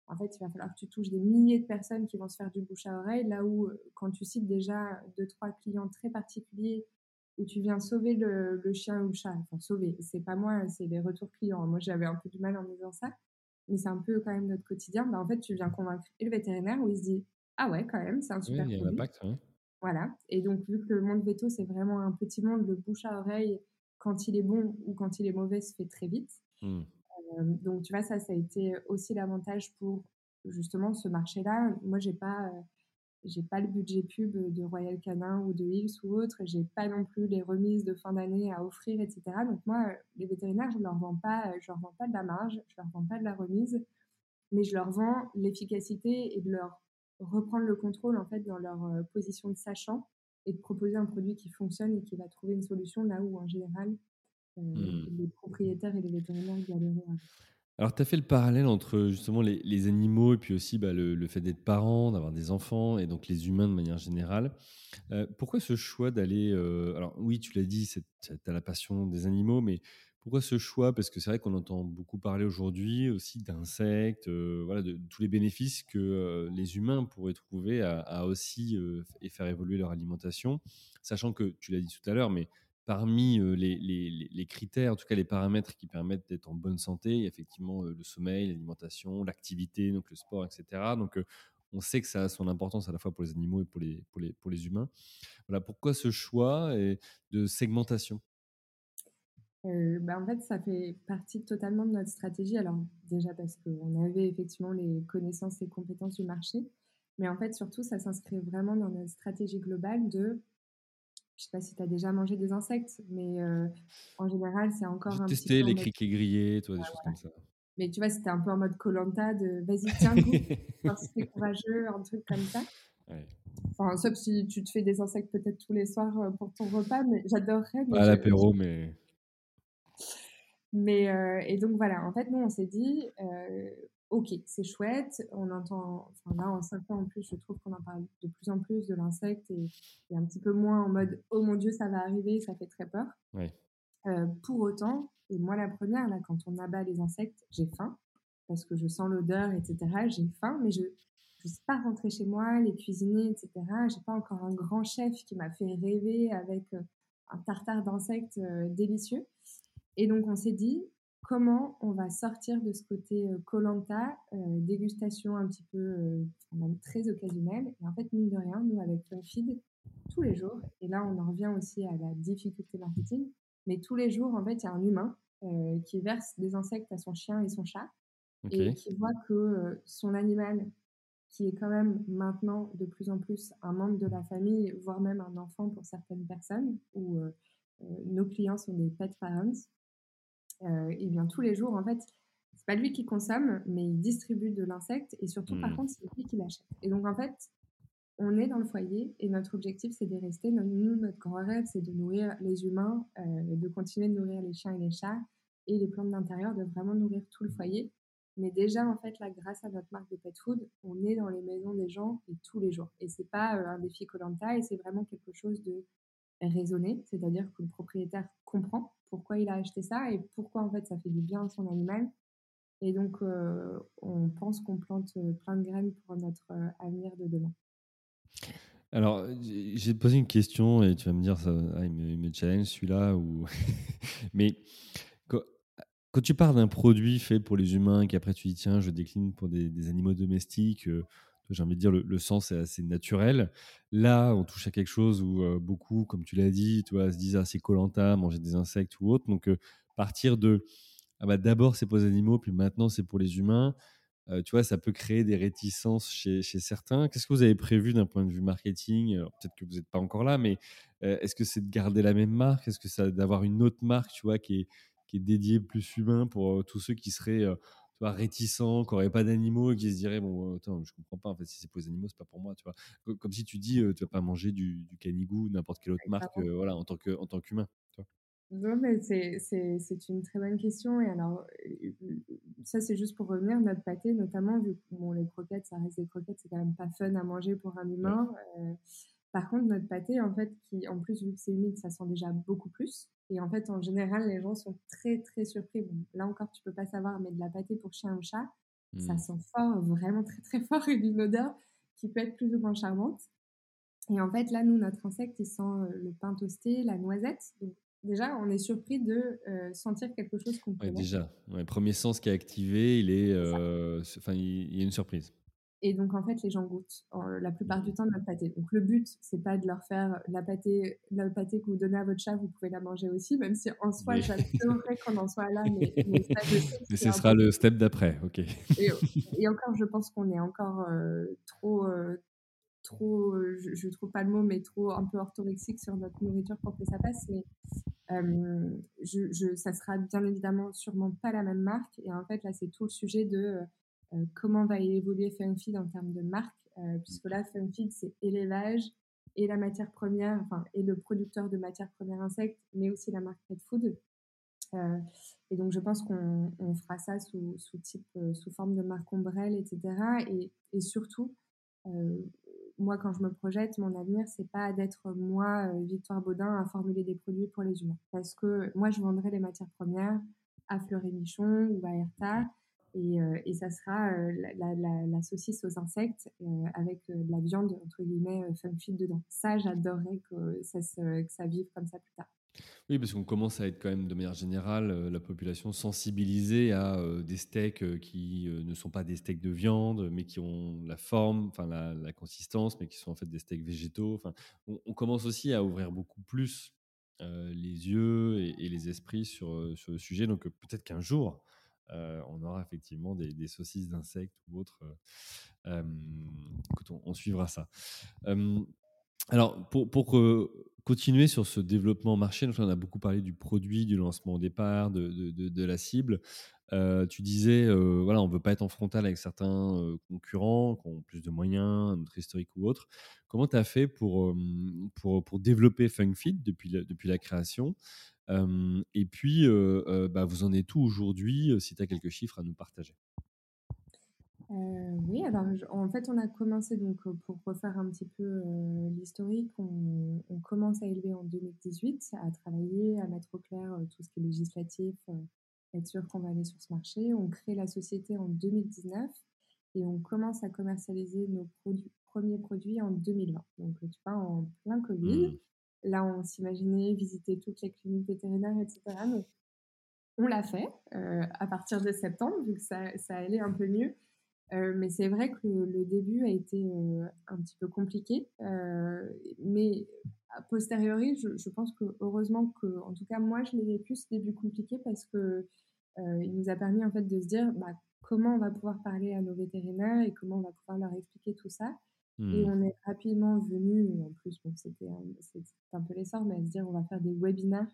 en fait, il va falloir que tu touches des milliers de personnes qui vont se faire du bouche à oreille. Là où, euh, quand tu cites déjà deux, trois clients très particuliers où tu viens sauver le, chien ou le chat, enfin sauver, c'est pas moi, c'est les retours clients. Moi, j'avais un peu du mal en disant ça, mais c'est un peu quand même notre quotidien. Bah, en fait, tu viens convaincre et le vétérinaire où il se dit Ah ouais, quand même, c'est un super oui, produit. Hein. Voilà. Et donc, vu que le monde veto, c'est vraiment un petit monde, le bouche à oreille quand il est bon ou quand il est mauvais se fait très vite. Mmh. Euh, donc, tu vois, ça, ça a été aussi l'avantage pour justement ce marché-là. Moi, j'ai pas, euh, j'ai pas le budget pub de Royal Canin ou de Hills ou autre. J'ai pas non plus les remises de fin d'année à offrir, etc. Donc, moi, les vétérinaires, je leur vends pas, je leur vends pas de la marge, je leur vends pas de la remise, mais je leur vends l'efficacité et de leur reprendre le contrôle en fait dans leur euh, position de sachant et de proposer un produit qui fonctionne et qui va trouver une solution là où en général euh, mmh. les propriétaires et les vétérinaires galèrent. Alors, tu as fait le parallèle entre justement les, les animaux et puis aussi bah, le, le, fait d'être parent, d'avoir des enfants et donc les humains de manière générale. Euh, pourquoi ce choix d'aller. Euh, alors, oui, tu l'as dit, tu as la passion des animaux, mais pourquoi ce choix? Parce que c'est vrai qu'on entend beaucoup parler aujourd'hui aussi d'insectes, euh, voilà, de, tous les bénéfices que les humains pourraient trouver à, aussi et faire évoluer leur alimentation. Sachant que, tu l'as dit tout à l'heure, mais parmi les, critères, en tout cas les paramètres qui permettent d'être en bonne santé, il y a effectivement le sommeil, l'alimentation, l'activité, donc le sport, etc. Donc on sait que ça a son importance à la fois pour les animaux et pour les, pour les, pour les humains. Voilà, pourquoi ce choix de segmentation? Euh, bah en fait, ça fait partie totalement de notre stratégie. Alors, déjà parce qu'on avait effectivement les connaissances et compétences du marché, mais en fait, surtout, ça s'inscrit vraiment dans notre stratégie globale de je sais pas si tu as déjà mangé des insectes, mais euh, en général, c'est encore un testé petit peu les criquets grillés, toi, des choses comme ça. Mais tu vois, c'était un peu en mode colanta de vas-y, tiens, que courageux, un truc comme ça. Ouais. Enfin, sauf si tu te fais des insectes peut-être tous les soirs euh, pour ton repas, mais j'adorerais. Pas à l'apéro, mais. Mais euh, et donc voilà, en fait, nous, on s'est dit, euh, ok, c'est chouette. On entend, enfin là, en 5 ans en plus, je trouve qu'on en parle de plus en plus de l'insecte et, un petit peu moins en mode oh mon dieu, ça va arriver, ça fait très peur. Euh, pour autant, et moi la première, là, quand on abat les insectes, j'ai faim parce que je sens l'odeur, etc. J'ai faim, mais je ne sais pas rentrer chez moi, les cuisiner, etc. J'ai pas encore un grand chef qui m'a fait rêver avec euh, un tartare d'insectes euh, délicieux. Et donc on s'est dit, comment on va sortir de ce côté colanta, euh, euh, dégustation un petit peu, euh, même très occasionnelle. Et en fait, mine de rien, nous, avec Funfeed, tous les jours, et là, on en revient aussi à la difficulté marketing, mais tous les jours, en fait, il y a un humain qui verse des insectes à son chien et son chat, et qui voit que son animal, qui est quand même maintenant de plus en plus un membre de la famille, voire même un enfant pour certaines personnes, où nos clients sont des pet parents, euh, et bien tous les jours, en fait, c'est pas lui qui consomme, mais il distribue de l'insecte et surtout, par mmh. contre, c'est lui qui l'achète. Et donc, en fait, on est dans le foyer et notre objectif, c'est d'y rester. Nous, notre grand rêve, c'est de nourrir les humains, euh, de continuer de nourrir les chiens et les chats et les plantes d'intérieur, de vraiment nourrir tout le foyer. Mais déjà, en fait, là, grâce à notre marque de pet food, on est dans les maisons des gens et tous les jours. Et c'est pas euh, un défi Colanta et c'est vraiment quelque chose de raisonné, c'est-à-dire que le propriétaire comprend pourquoi il a acheté ça et pourquoi en fait ça fait du bien à son animal. Et donc euh, on pense qu'on plante euh, plein de graines pour notre euh, avenir de demain. Alors, j'ai posé une question et tu vas me dire, ça, ah, il, me, challenge celui-là. Ou... Mais quand, tu parles d'un produit fait pour les humains, qu'après tu dis, tiens, je décline pour des, animaux domestiques, j'ai envie de dire, le, sens est assez naturel. Là, on touche à quelque chose où euh, beaucoup, comme tu l'as dit, tu vois, se disent, ah, c'est Colanta, manger des insectes ou autre. Donc, euh, partir de, ah bah, d'abord, c'est pour les animaux, puis maintenant, c'est pour les humains. Euh, tu vois, ça peut créer des réticences chez, chez certains. Qu'est-ce que vous avez prévu d'un point de vue marketing? Peut-être que vous n'êtes pas encore là, mais est-ce que c'est de garder la même marque? Est-ce que c'est d'avoir une autre marque, tu vois, qui est, qui est dédiée plus humain pour tous ceux qui seraient réticents, qui n'auraient pas d'animaux et qui se diraient bon attends je comprends pas en fait si c'est pour les animaux c'est pas pour moi tu vois. Comme si tu dis tu tu vas pas manger du, du canigou n'importe quelle autre marque voilà en tant que en tant qu'humain non mais c'est une très bonne question et alors ça c'est juste pour revenir notre pâté notamment vu que bon, les croquettes ça reste des croquettes c'est quand même pas fun à manger pour un humain par contre notre pâté en fait qui en plus vu que c'est humide ça sent déjà beaucoup plus et en fait, en général, les gens sont très, très surpris. là encore, tu peux pas savoir, mais de la pâtée pour chien ou chat, ça mmh. sent fort, vraiment très, très fort et d'une odeur qui peut être plus ou moins charmante. Et en fait, là, nous, notre insecte, il sent euh, le pain toasté, la noisette. Donc, déjà, on est surpris de euh, sentir quelque chose qu'on peut. Ouais, déjà, le premier sens qui est activé, il est, euh, enfin, il y a une surprise. Et donc, en fait, les gens goûtent la plupart du temps notre pâté. Donc, le but, c'est pas de leur faire la pâté, la pâté que vous donnez à votre chat, vous pouvez la manger aussi, même si en soi, oui. j'adorerais qu'on en soit là. Mais, mais, ce sera le step d'après, ok. Et, encore, je pense qu'on est encore euh, trop, euh, trop je, je, trouve pas le mot, mais trop un peu orthorexique sur notre nourriture pour que ça passe. Mais euh, je, je, ça sera bien évidemment sûrement pas la même marque. Et en fait, là, c'est tout le sujet de euh, comment va évoluer Funfeed en termes de marque, euh, puisque là, Funfeed, c'est élevage et la matière première, enfin, et le producteur de matière première insecte, mais aussi la marque Pet Food. et donc, je pense qu'on fera ça sous, sous type, sous forme de marque ombrelle, etc. Et, surtout, moi, quand je me projette, mon avenir, c'est pas d'être moi, Victoire Baudin, à formuler des produits pour les humains. Parce que moi, je vendrai les matières premières à Fleury-Michon ou à Erta. Et, et, ça sera la, la, saucisse aux insectes avec de la viande, entre guillemets, fun dedans. Ça, j'adorerais que ça, que ça vive comme ça plus tard. Oui, parce qu'on commence à être quand même de manière générale, euh, la population sensibilisée à euh, des steaks euh, qui ne sont pas des steaks de viande, mais qui ont la forme, enfin la, consistance, mais qui sont en fait des steaks végétaux. Enfin, on, commence aussi à ouvrir beaucoup plus les yeux et, les esprits sur, sur le sujet. Donc peut-être qu'un jour, on aura effectivement des, saucisses d'insectes ou autres. écoute, on, suivra ça. alors, pour, continuer sur ce développement marché, on a beaucoup parlé du produit, du lancement au départ, de, la cible. Euh, tu disais, euh, voilà, on ne veut pas être en frontal avec certains euh, concurrents qui ont plus de moyens, notre historique ou autre. Comment tu as fait pour, développer FunkFit depuis la création? Et puis, bah, vous en êtes où aujourd'hui, si tu as quelques chiffres à nous partager? Euh, oui, alors en fait, on a commencé donc pour refaire un petit peu euh, l'historique, on, commence à élever en 2018, à travailler, à mettre au clair tout ce qui est législatif, être sûr qu'on va aller sur ce marché. On crée la société en 2019 et on commence à commercialiser nos premiers produits en 2020. Donc, tu vois, en plein Covid. Là, on s'imaginait visiter toutes les cliniques vétérinaires, etc. On l'a fait à partir de septembre, vu que ça, ça allait un peu mieux. Euh, mais c'est vrai que le, début a été euh, un petit peu compliqué. Euh, mais a posteriori, je, pense que heureusement que, en tout cas, moi, je l'ai vécu ce début compliqué parce que il nous a permis en fait de se dire bah, comment on va pouvoir parler à nos vétérinaires et comment on va pouvoir leur expliquer tout ça. Et mmh. on est rapidement venu, en plus, bon, c'était un, un, peu l'essor, mais à se dire on va faire des webinaires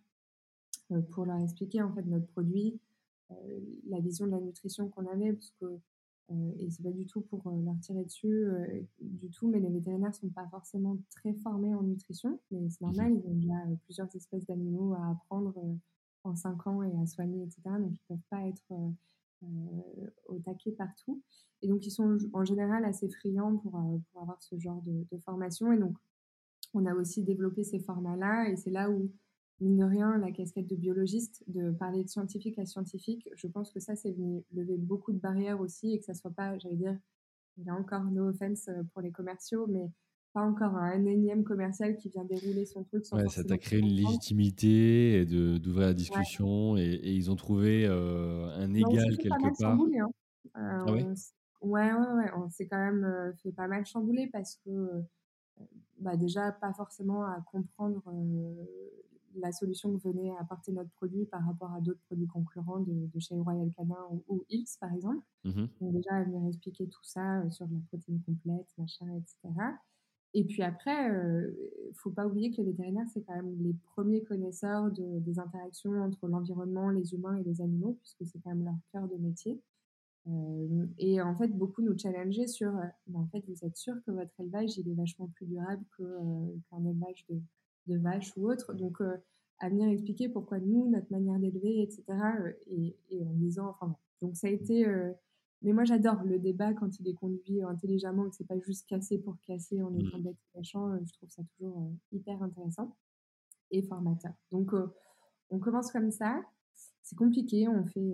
pour leur expliquer en fait notre produit, la vision de la nutrition qu'on avait, parce que euh, et c'est pas du tout pour euh, leur tirer dessus euh, du tout, mais les vétérinaires sont pas forcément très formés en nutrition, mais c'est normal, ils ont déjà plusieurs espèces d'animaux à apprendre en 5 ans et à soigner, etc. Donc ils peuvent pas être au taquet partout. Et donc ils sont en général assez friands pour, pour avoir ce genre de, de formation. Et donc on a aussi développé ces formats-là, et c'est là où mine de rien, la casquette de biologiste, de parler de scientifique à scientifique, je pense que ça, c'est venu lever beaucoup de barrières aussi et que ça soit pas, j'allais dire, il y a encore no offense euh, pour les commerciaux, mais pas encore un énième commercial qui vient dérouler son truc sans ouais, ça t'a créé une légitimité et d'ouvrir la discussion et, ils ont trouvé euh, un égal quelque part. Hein. Euh, ah ouais, ouais, ouais, on s'est quand même fait pas mal chambouler parce que bah déjà pas forcément à comprendre la solution que venait apporter notre produit par rapport à d'autres produits concurrents de, chez Royal Canin ou, Hills, par exemple. Mmh Donc déjà, à venir expliquer tout ça euh, sur la protéine complète, machin, etc. Et puis après, il euh, faut pas oublier que les vétérinaires, c'est quand même les premiers connaisseurs de, des interactions entre l'environnement, les humains et les animaux, puisque c'est quand même leur cœur de métier. Euh, et en fait, beaucoup nous challengeaient sur, en fait, vous êtes sûr que votre élevage, il est vachement plus durable qu'un élevage de, de vaches ou autre? Donc, euh, à venir expliquer pourquoi nous, notre manière d'élever, etc. Euh, et, en disant, enfin, donc ça a été. Euh, mais moi, j'adore le débat quand il est conduit intelligemment, que c'est pas juste casser pour casser en étant mmh. bête méchant. Je trouve ça toujours hyper intéressant et formateur. Donc, on commence comme ça. C'est compliqué. On fait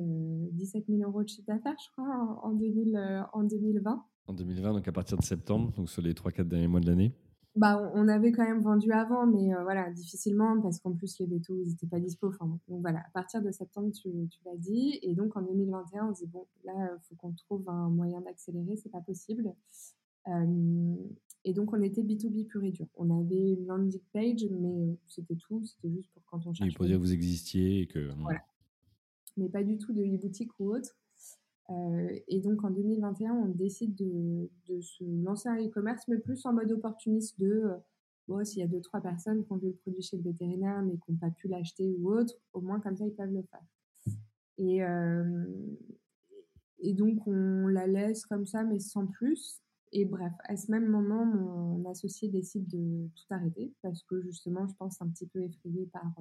17 000 euros de chiffre d'affaires, je crois, en, en 2020. En 2020, donc à partir de septembre, donc sur les 3-4 derniers mois de l'année bah, on avait quand même vendu avant, mais euh, voilà, difficilement parce qu'en plus les vétos ils n'étaient pas dispo. Enfin, donc voilà, à partir de septembre, tu, tu l'as dit, et donc en 2021, on se dit bon, là, il faut qu'on trouve un moyen d'accélérer, c'est pas possible. Euh, et donc on était B2B pur et dur. On avait une landing page, mais c'était tout, c'était juste pour quand on cherchait. Oui, pour dire que vous existiez et que. Voilà. Mais pas du tout de e-boutique ou autre. Euh, et donc en 2021, on décide de, se lancer un e-commerce, mais plus en mode opportuniste de euh, bon, s'il y a deux, trois personnes qui ont vu le produit chez le vétérinaire mais qui n'ont pas pu l'acheter ou autre, au moins comme ça ils peuvent le faire. Et, euh, et donc on la laisse comme ça, mais sans plus. Et bref, à ce même moment, mon associé décide de tout arrêter parce que justement, je pense un petit peu effrayé par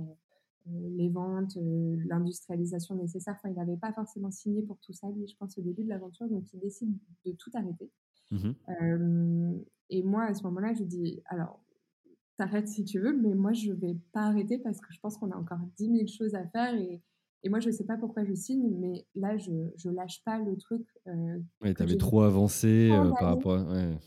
les ventes, l'industrialisation nécessaire. Enfin, il n'avait pas forcément signé pour tout ça, lui, je pense, au début de l'aventure. Donc, il décide de tout arrêter. Mmh et moi, à ce moment-là, je dis, alors, t'arrêtes si tu veux, mais moi, je vais pas arrêter parce que je pense qu'on a encore 10 000 choses à faire et, et moi, je sais pas pourquoi je signe, mais là, je, je lâche pas le truc. Euh, ouais, t'avais trop avancé euh, par rapport à... Ouais.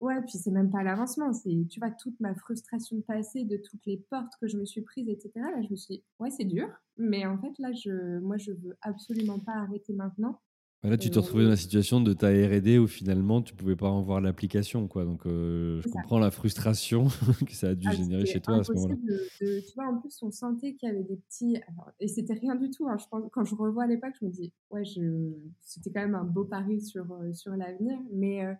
Ouais, puis c'est même pas l'avancement, c'est, tu vois, toute ma frustration passée de toutes les portes que je me suis prises, etc. Là, je me suis dit, ouais, c'est dur, mais en fait, là, je, moi, je veux absolument pas arrêter maintenant Là, tu te retrouvais dans la situation de ta R&D où finalement tu pouvais pas en voir l'application, quoi. Donc, euh, je comprends la frustration que ça a dû ah, générer chez toi à ce moment-là. tu vois, en plus, on sentait qu'il y avait des petits. et c'était rien du tout. Hein. Je pense, quand je revois à l'époque, je me dis, ouais, je... c'était quand même un beau pari sur, euh, sur l'avenir, mais euh,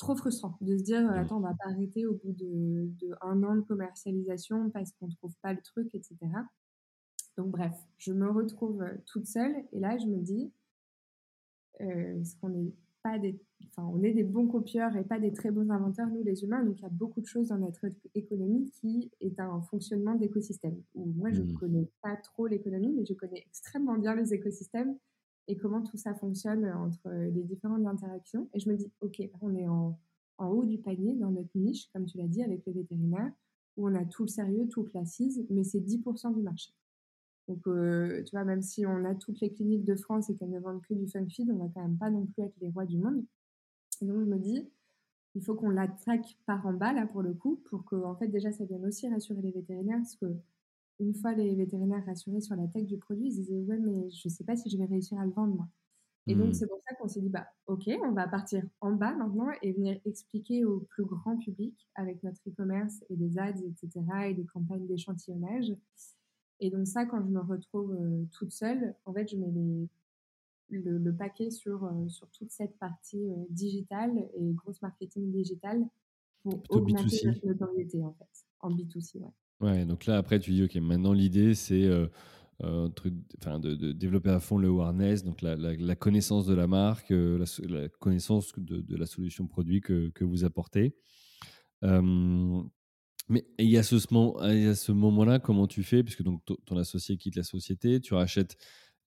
trop frustrant de se dire, mmh. attends, on va pas arrêter au bout de, de un an de commercialisation parce qu'on trouve pas le truc, etc. Donc, bref, je me retrouve toute seule et là, je me dis, euh, parce qu'on est pas des, enfin, on est des bons copieurs et pas des très bons inventeurs, nous les humains. Donc il y a beaucoup de choses dans notre économie qui est un fonctionnement d'écosystème. Moi, je ne mmh. connais pas trop l'économie, mais je connais extrêmement bien les écosystèmes et comment tout ça fonctionne entre les différentes interactions. Et je me dis, ok, on est en, en haut du panier dans notre niche, comme tu l'as dit, avec les vétérinaires, où on a tout le sérieux, toute l'assise, mais c'est 10% du marché. Donc, euh, tu vois, même si on a toutes les cliniques de France et qu'elles ne vendent que du funk feed, on va quand même pas non plus être les rois du monde. Donc, je me dis, il faut qu'on l'attaque par en bas, là, pour le coup, pour que, en fait, déjà, ça vienne aussi rassurer les vétérinaires, parce que une fois les vétérinaires rassurés sur la tech du produit, ils disaient, ouais, mais je sais pas si je vais réussir à le vendre, moi. Et donc, mmh. c'est pour ça qu'on s'est dit, bah, OK, on va partir en bas maintenant et venir expliquer au plus grand public avec notre e-commerce et des ads, etc., et des campagnes d'échantillonnage, et donc ça, quand je me retrouve euh, toute seule, en fait, je mets le, paquet sur, euh, sur toute cette partie euh, digitale et grosse marketing digital pour augmenter notre notoriété, en fait, en B2C. Ouais. Ouais, donc là, après, tu dis, OK, maintenant, l'idée, c'est enfin, de, développer à fond le awareness, donc la, connaissance de la marque, la, connaissance de, la solution produit que, que vous apportez. Mais il y a ce, ce moment-là, comment tu fais? Puisque donc ton associé quitte la société, tu rachètes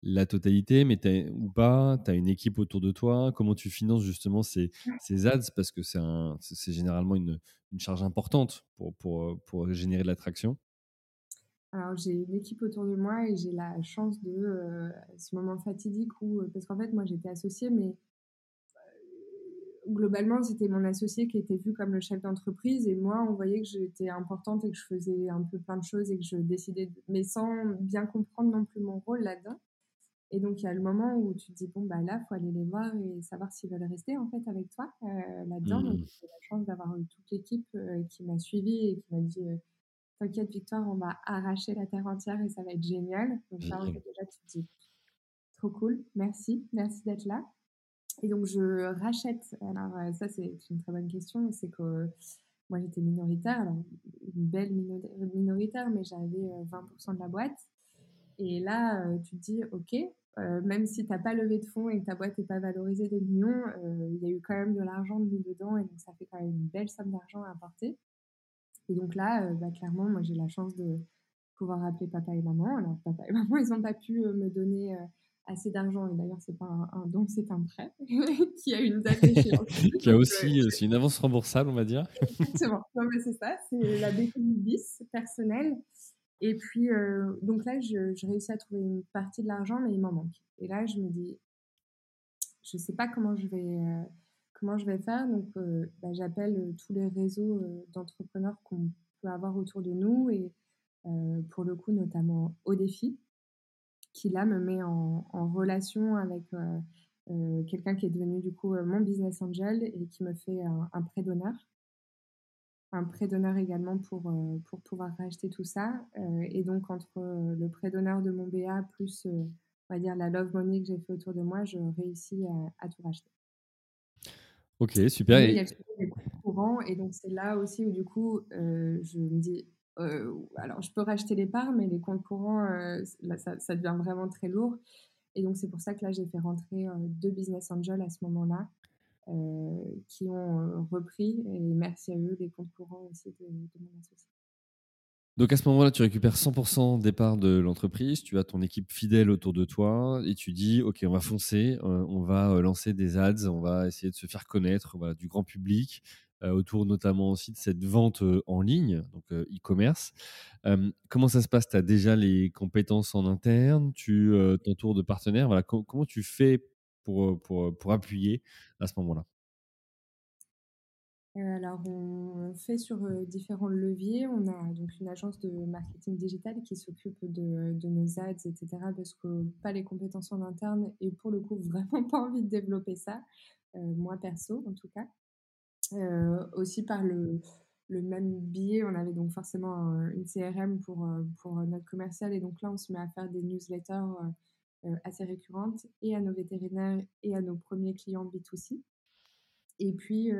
la totalité, mais ou pas, tu as une équipe autour de toi. Comment tu finances justement ces, ces ads? Parce que c'est généralement une, une, charge importante pour, pour, pour générer de l'attraction. Alors j'ai une équipe autour de moi et j'ai la chance de euh, ce moment fatidique où, euh, parce qu'en fait moi j'étais associée, mais globalement, c'était mon associé qui était vu comme le chef d'entreprise et moi, on voyait que j'étais importante et que je faisais un peu plein de choses et que je décidais, mais sans bien comprendre non plus mon rôle là-dedans. Et donc, il y a le moment où tu te dis, bon, bah là, il faut aller les voir et savoir s'ils veulent rester en fait avec toi euh, là-dedans. Donc, mmh. j'ai la chance d'avoir eu toute l'équipe euh, qui m'a suivi et qui m'a dit, euh, t'inquiète, Victoire, on va arracher la terre entière et ça va être génial. Donc, là, déjà, tu te dis, trop cool, merci, merci d'être là. Et donc, je rachète. Alors, ça, c'est une très bonne question. C'est que moi, j'étais minoritaire. Alors, une belle minoritaire, mais j'avais 20% euh, de la boîte. Et là, tu te dis, OK, même si tu n'as pas levé de fonds et que ta boîte n'est pas valorisée des millions, il y a eu quand même de l'argent mis dedans. Et donc, ça fait quand même une belle somme d'argent à apporter. Et donc là, bah, clairement, moi, j'ai la chance de pouvoir appeler papa et maman. Alors, papa et maman, ils n'ont pas pu me donner assez d'argent, et d'ailleurs c'est pas un, don, c'est un prêt, qui a une date d'échéance. qui a aussi, euh, c'est une avance remboursable, on va dire. Exactement, non, mais c'est ça, c'est la BPI bis personnelle. Et puis, euh, donc là, je, réussis à trouver une partie de l'argent, mais il m'en manque. Et là, je me dis, je sais pas comment je vais, euh, comment je vais faire. Donc, bah, j'appelle tous les réseaux d'entrepreneurs qu'on peut avoir autour de nous, et pour le coup, notamment au défi qui là me met en, relation avec euh, euh, quelqu'un qui est devenu du coup euh, mon business angel et qui me fait un, prêt d'honneur. Un prêt d'honneur également pour, pour pouvoir racheter tout ça. et donc entre le prêt d'honneur de mon BA plus on va dire la love money que j'ai fait autour de moi, je réussis à, tout racheter. Ok, super. Et il y a le courant et donc c'est là aussi où du coup je me dis euh, alors, je peux racheter les parts, mais les comptes courants, euh, ça, devient vraiment très lourd. Et donc, c'est pour ça que là, j'ai fait rentrer euh, deux business angels à ce moment-là, qui ont repris. Et merci à eux, les courants aussi de, mon associé. Donc à ce moment-là, tu récupères 100% des parts de l'entreprise, tu as ton équipe fidèle autour de toi et tu dis, OK, on va foncer, euh, on va euh, lancer des ads, on va essayer de se faire connaître du grand public, euh, autour notamment aussi de cette vente en ligne, donc e-commerce. comment ça se passe? Tu as déjà les compétences en interne, tu t'entoures de partenaires, voilà, comment tu fais pour, pour, pour appuyer à ce moment-là alors, on fait sur euh, différents leviers. On a donc une agence de marketing digital qui s'occupe de, nos ads, etc. Parce que pas les compétences en interne et pour le coup, vraiment pas envie de développer ça, euh, moi perso en tout cas. aussi par le, même biais, on avait donc forcément une CRM pour, pour notre commercial et donc là, on se met à faire des newsletters assez récurrentes et à nos vétérinaires et à nos premiers clients B2C. Et puis,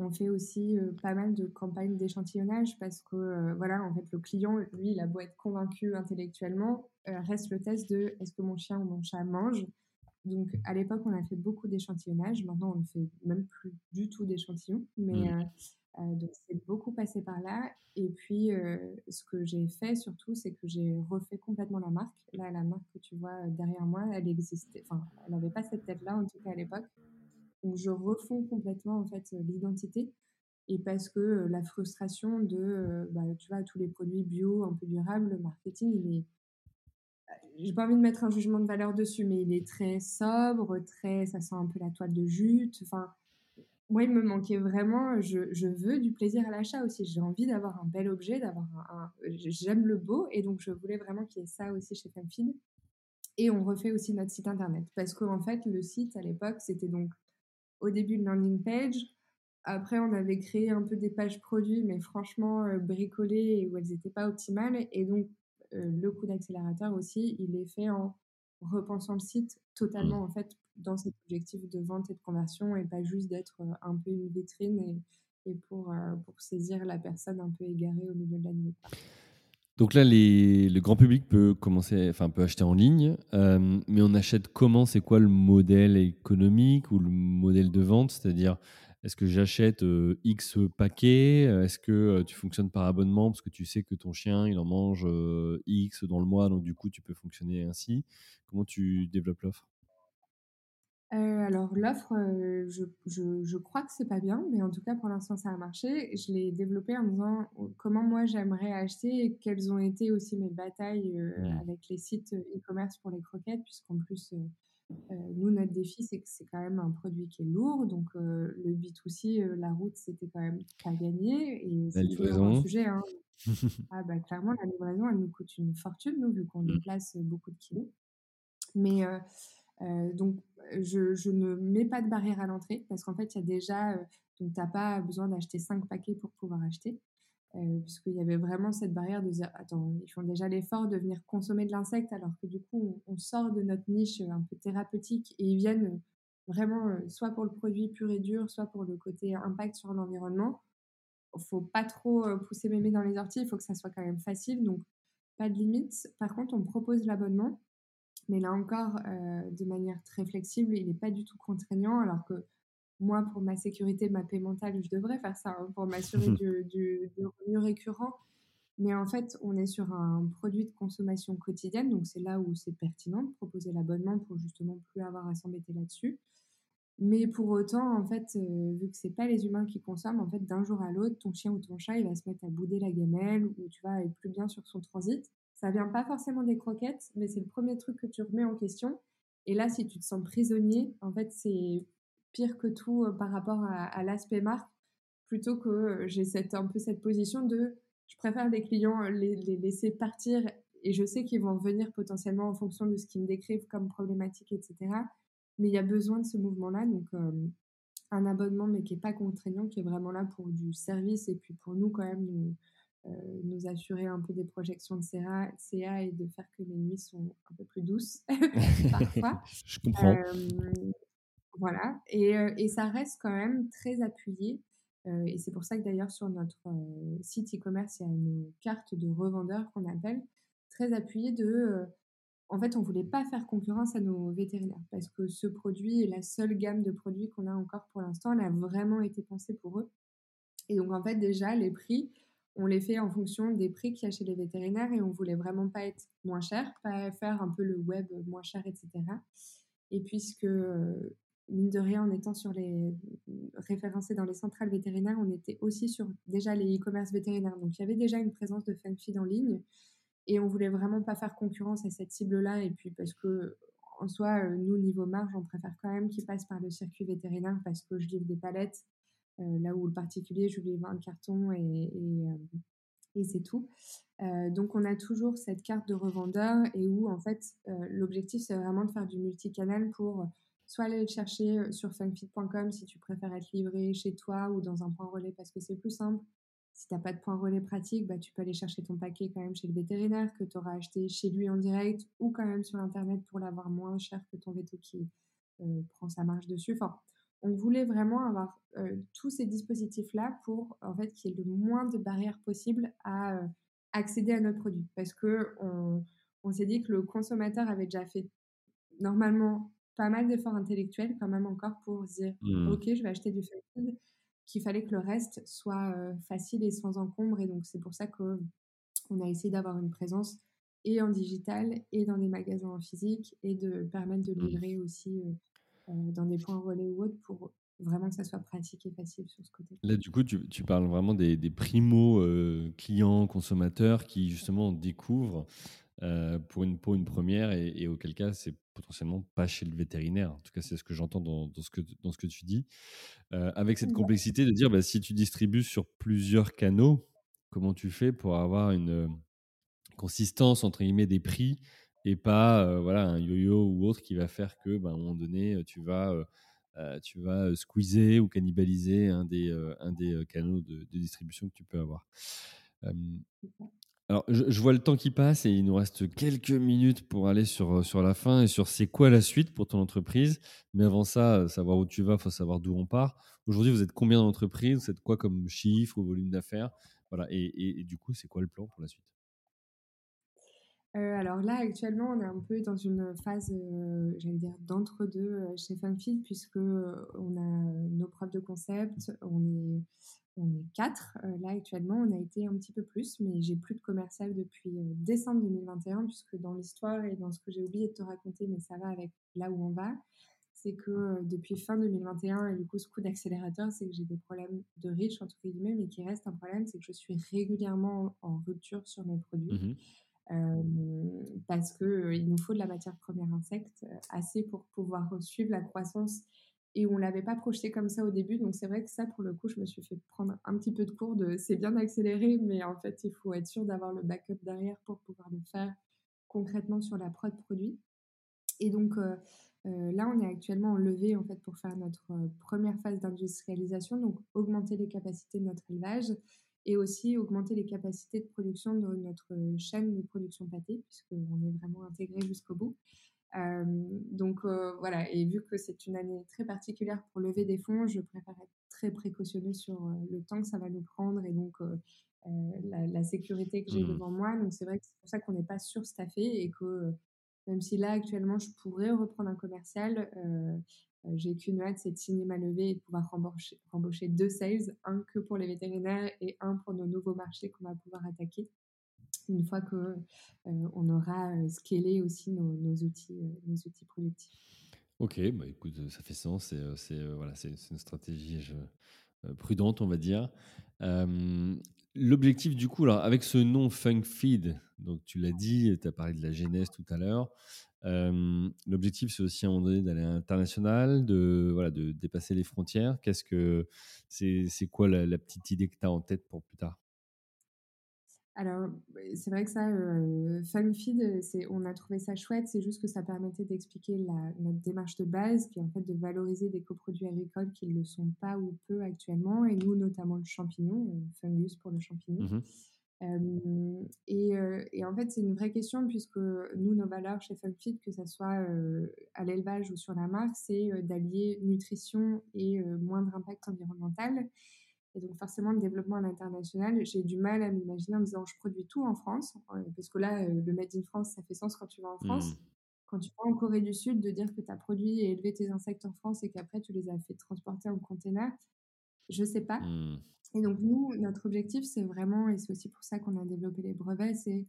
on fait aussi euh, pas mal de campagnes d'échantillonnage parce que, euh, voilà, en fait, le client, lui, il a beau être convaincu intellectuellement, euh, reste le test de est-ce que mon chien ou mon chat mange? Donc, à l'époque, on a fait beaucoup d'échantillonnage. Maintenant, on ne fait même plus du tout d'échantillons. Mais mmh. Donc, c'est beaucoup passé par là. Et puis, ce que j'ai fait surtout, c'est que j'ai refait complètement la marque. Là, la marque que tu vois derrière moi, elle existait. Enfin, elle n'avait pas cette tête-là, en tout cas à l'époque. Donc je refonds complètement en fait l'identité et parce que la frustration de bah, tu vois tous les produits bio un peu durables le marketing il est j'ai pas envie de mettre un jugement de valeur dessus mais il est très sobre très ça sent un peu la toile de jute enfin moi il me manquait vraiment je, je veux du plaisir à l'achat aussi j'ai envie d'avoir un bel objet d'avoir un, j'aime le beau et donc je voulais vraiment qu'il y ait ça aussi chez Femfeed et on refait aussi notre site internet parce qu'en fait le site à l'époque c'était donc au début une landing page. Après, on avait créé un peu des pages produits, mais franchement euh, bricolées où elles n'étaient pas optimales. Et donc, euh, le coup d'accélérateur aussi, il est fait en repensant le site totalement, mmh. en fait, dans cet objectif de vente et de conversion et pas juste d'être euh, un peu une vitrine et, et pour, saisir la personne un peu égarée au milieu de la nuit. Donc là, le grand public peut commencer, enfin peut acheter en ligne, euh, mais on achète comment? C'est quoi le modèle économique ou le modèle de vente? C'est-à-dire, est-ce que j'achète euh, X paquets? Est-ce que euh, tu fonctionnes par abonnement? Parce que tu sais que ton chien il en mange X dans le mois, donc du coup tu peux fonctionner ainsi. Comment tu développes l'offre? Euh, alors l'offre, euh, je, je, je, crois que c'est pas bien, mais en tout cas pour l'instant ça a marché. Je l'ai développée en me disant oh, comment moi j'aimerais acheter et quelles ont été aussi mes batailles euh, avec les sites e-commerce pour les croquettes, puisqu'en plus nous notre défi c'est que c'est quand même un produit qui est lourd, donc le B2C, la route c'était quand même pas gagné et c'est toujours un sujet. Hein. ah bah clairement la livraison elle nous coûte une fortune nous vu qu'on mmh. déplace beaucoup de kilos, mais donc, je, ne mets pas de barrière à l'entrée parce qu'en fait, il y a déjà, euh, donc tu n'as pas besoin d'acheter 5 paquets pour pouvoir acheter. Euh, puisqu'il y avait vraiment cette barrière de dire, attends, ils font déjà l'effort de venir consommer de l'insecte alors que du coup, on, sort de notre niche un peu thérapeutique et ils viennent vraiment soit pour le produit pur et dur, soit pour le côté impact sur l'environnement. Il faut pas trop pousser mémé dans les orties, il faut que ça soit quand même facile, donc pas de limite. Par contre, on propose l'abonnement mais là encore, euh, de manière très flexible, il n'est pas du tout contraignant, alors que moi, pour ma sécurité, ma paix mentale, je devrais faire ça hein, pour m'assurer du, du, revenu récurrent. Mais en fait, on est sur un produit de consommation quotidienne, donc c'est là où c'est pertinent de proposer l'abonnement pour justement plus avoir à s'embêter là-dessus. Mais pour autant, en fait, euh, vu que c'est pas les humains qui consomment, en fait, d'un jour à l'autre, ton chien ou ton chat, il va se mettre à bouder la gamelle ou tu vas être plus bien sur son transit. Ça vient pas forcément des croquettes, mais c'est le premier truc que tu remets en question. Et là, si tu te sens prisonnier, en fait, c'est pire que tout euh, par rapport à, l'aspect marque, plutôt que euh, j'ai cette, un peu cette position de je préfère des clients euh, les, laisser partir et je sais qu'ils vont venir potentiellement en fonction de ce qu'ils me décrivent comme problématique, etc. Mais il y a besoin de ce mouvement-là, donc un abonnement mais qui n'est pas contraignant, qui est vraiment là pour du service et puis pour nous quand même nous assurer un peu des projections de CA, CA, et de faire que les nuits sont un peu plus douces parfois. Je comprends. Euh, voilà, et, euh, et, ça reste quand même très appuyé. et c'est pour ça que d'ailleurs sur notre site e-commerce, il y a une carte de revendeur qu'on appelle, très appuyée de... en fait, on voulait pas faire concurrence à nos vétérinaires parce que ce produit est la seule gamme de produits qu'on a encore pour l'instant. Elle a vraiment été pensée pour eux. Et donc, en fait, déjà, les prix, on les fait en fonction des prix qu'il y a chez les vétérinaires et on voulait vraiment pas être moins cher, pas faire un peu le web moins cher, etc. Et puisque, mine de rien, en étant sur les référencés dans les centrales vétérinaires, on était aussi sur déjà les e-commerce vétérinaires. Donc il y avait déjà une présence de FunFeed en ligne et on voulait vraiment pas faire concurrence à cette cible-là. Et puis parce que en soi, euh, nous, niveau marge, on préfère quand même qu'ils passent par le circuit vétérinaire parce que je livre des palettes, là où le particulier, je lui livre un carton et, et, c'est tout. donc on a toujours cette carte de revendeur et où en fait l'objectif c'est vraiment de faire du multicanal pour soit aller le chercher euh, sur funfit.com si tu préfères être livré chez toi ou dans un point relais parce que c'est plus simple. Si tu n'as pas de point relais pratique, bah, tu peux aller chercher ton paquet quand même chez le vétérinaire que tu auras acheté chez lui en direct ou quand même sur Internet pour l'avoir moins cher que ton veto qui euh, prend sa marge dessus. Enfin, on voulait vraiment avoir euh, tous ces dispositifs-là pour en fait qu'il y ait le moins de barrières possibles à accéder à notre produit. Parce que on, on s'est dit que le consommateur avait déjà fait normalement pas mal d'efforts intellectuels quand même encore pour dire mmh. ok je vais acheter du fake qu'il fallait que le reste soit euh, facile et sans encombre et donc c'est pour ça que on a essayé d'avoir une présence et en digital et dans des magasins en physique et de permettre de mmh. livrer aussi dans des points relais ou autres pour vraiment que ça soit pratique et facile sur ce côté. Là, du coup, tu, tu parles vraiment des, des primo clients, consommateurs qui justement découvrent pour, une, pour une première et, et auquel cas c'est potentiellement pas chez le vétérinaire. En tout cas, c'est ce que j'entends dans, ce que, dans ce que tu dis. Euh, avec cette complexité de dire, bah, si tu distribues sur plusieurs canaux, comment tu fais pour avoir une euh, consistance entre guillemets des prix et pas voilà un yo-yo ou autre qui va faire que bah, à un moment donné tu vas tu vas squeezer ou cannibaliser un des, un des canaux de, distribution que tu peux avoir. Alors, je, vois le temps qui passe et il nous reste quelques minutes pour aller sur, sur la fin et sur c'est quoi la suite pour ton entreprise. Mais avant ça, savoir où tu vas, il faut savoir d'où on part. Aujourd'hui, vous êtes combien d'entreprises? Vous êtes quoi comme chiffre ou volume d'affaires? Voilà. Et, du coup, c'est quoi le plan pour la suite? Euh, alors là, actuellement, on est un peu dans une phase, j'allais dire, d'entre-deux chez Funfeed, puisque on a nos preuves de concept, on est on est quatre euh, là actuellement. On a été un petit peu plus, mais j'ai plus de commercial depuis euh, décembre 2021, puisque dans l'histoire et dans ce que j'ai oublié de te raconter, mais ça va avec là où on va, c'est que euh, depuis fin 2021, et du coup ce coup d'accélérateur, c'est que j'ai des problèmes de riche, entre guillemets, mais qui reste un problème, c'est que je suis régulièrement en rupture sur mes produits. Mmh parce qu'il il nous faut de la matière première insecte assez pour pouvoir suivre la croissance et on l'avait pas projeté comme ça au début. Donc c'est vrai que ça, pour le coup, je me suis fait prendre un petit peu de cours de c'est bien d'accélérer, mais en fait, il faut être sûr d'avoir le backup derrière pour pouvoir le faire concrètement sur la prod produit. Et donc là, on est actuellement en levée en fait pour faire notre première phase d'industrialisation, donc augmenter les capacités de notre élevage et aussi augmenter les capacités de production de notre chaîne de production pâté, puisqu'on est vraiment intégré jusqu'au bout donc voilà, et vu que c'est une année très particulière pour lever des fonds, je préfère être très précautionneux sur le temps que ça va nous prendre et donc la, sécurité que j'ai mmh. devant moi. Donc c'est vrai que c'est pour ça qu'on n'est pas surstaffé et que même si là actuellement je pourrais reprendre un commercial, j'ai qu'une hâte, c'est de signer ma levée et de pouvoir rembaucher, deux sales, un que pour les vétérinaires et un pour nos nouveaux marchés qu'on va pouvoir attaquer une fois que euh, on aura euh, scalé aussi nos, outils, euh, nos outils productifs. Ok, bah écoute, ça fait sens. C'est voilà, c'est une stratégie prudente, on va dire. L'objectif, du coup, alors, avec ce nom Funk Feed, donc tu l'as dit, tu as parlé de la genèse tout à l'heure. L'objectif, c'est aussi à un moment donné d'aller à l'international, de, voilà, de dépasser les frontières. Qu'est-ce que c'est quoi la, la, petite idée que tu as en tête pour plus tard? Alors, c'est vrai que ça, euh, FunFeed, on a trouvé ça chouette. C'est juste que ça permettait d'expliquer notre démarche de base, qui est en fait de valoriser des coproduits agricoles qui ne le sont pas ou peu actuellement, et nous, notamment le champignon, euh, fungus pour le champignon. Mmh euh, et, en fait, c'est une vraie question, puisque nous, nos valeurs chez FunFeed, que ce soit à l'élevage ou sur la marque, c'est d'allier nutrition et moindre impact environnemental. Et donc forcément, le développement à l'international, j'ai du mal à m'imaginer en me disant je produis tout en France, parce que là, le Made in France, ça fait sens quand tu vas en France. Mmh. Quand tu vas en Corée du Sud, de dire que tu as produit et élevé tes insectes en France et qu'après tu les as fait transporter en container, Je sais pas. Mmh. Et donc nous, notre objectif, c'est vraiment, et c'est aussi pour ça qu'on a développé les brevets, c'est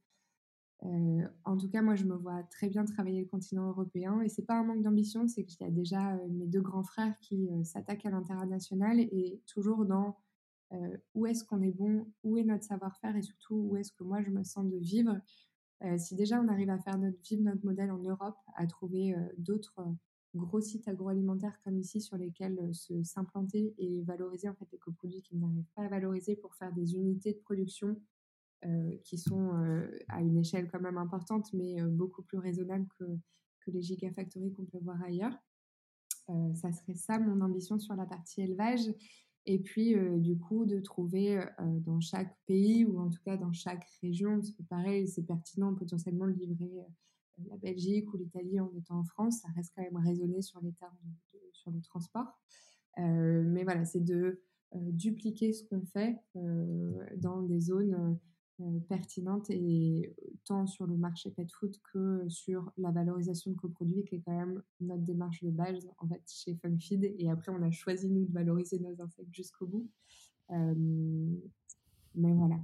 euh, en tout cas, moi, je me vois très bien travailler le continent européen. Et c'est pas un manque d'ambition, c'est qu'il y a déjà euh, mes deux grands frères qui euh, s'attaquent à l'international et toujours dans où est-ce qu'on est bon, où est notre savoir-faire et surtout où est-ce que moi je me sens de vivre. si déjà on arrive à faire notre, vivre notre modèle en Europe, à trouver d'autres gros sites agroalimentaires comme ici sur lesquels se s'implanter et valoriser en fait les coproduits qui n'arrivent pas à valoriser pour faire des unités de production euh, qui sont euh, à une échelle quand même importante, mais euh, beaucoup plus raisonnable que, que les gigafactories qu'on peut voir ailleurs. ça serait ça mon ambition sur la partie élevage. Et puis, du coup, de trouver dans chaque pays ou en tout cas dans chaque région, parce que pareil, c'est pertinent potentiellement de livrer la Belgique ou l'Italie en étant en France, ça reste quand même raisonné sur les termes sur le transport. mais voilà, c'est de dupliquer ce qu'on fait dans des zones euh, pertinente et tant sur le marché pet food que sur la valorisation de coproduits qui est quand même notre démarche de base en fait chez Funkfeed et après on a choisi nous de valoriser nos insectes jusqu'au bout. Euh, mais voilà.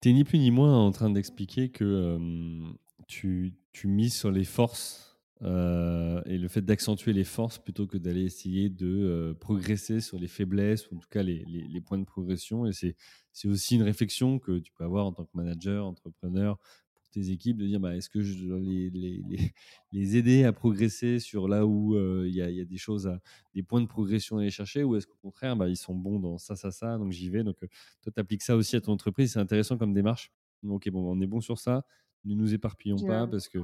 Tu es ni plus ni moins en train d'expliquer que euh, tu, tu mises sur les forces euh, et le fait d'accentuer les forces plutôt que d'aller essayer de euh, progresser sur les faiblesses ou en tout cas les, points de progression. Et c'est, aussi une réflexion que tu peux avoir en tant que manager, entrepreneur, pour tes équipes, de dire bah, est-ce que je dois les, aider à progresser sur là où euh, il y, a, des choses, à, des points de progression à aller chercher ou est-ce qu'au contraire, bah, ils sont bons dans ça, ça, ça, donc j'y vais. Donc toi, tu appliques ça aussi à ton entreprise, c'est intéressant comme démarche. Ok, bon, on est bon sur ça ne nous éparpillons pas parce que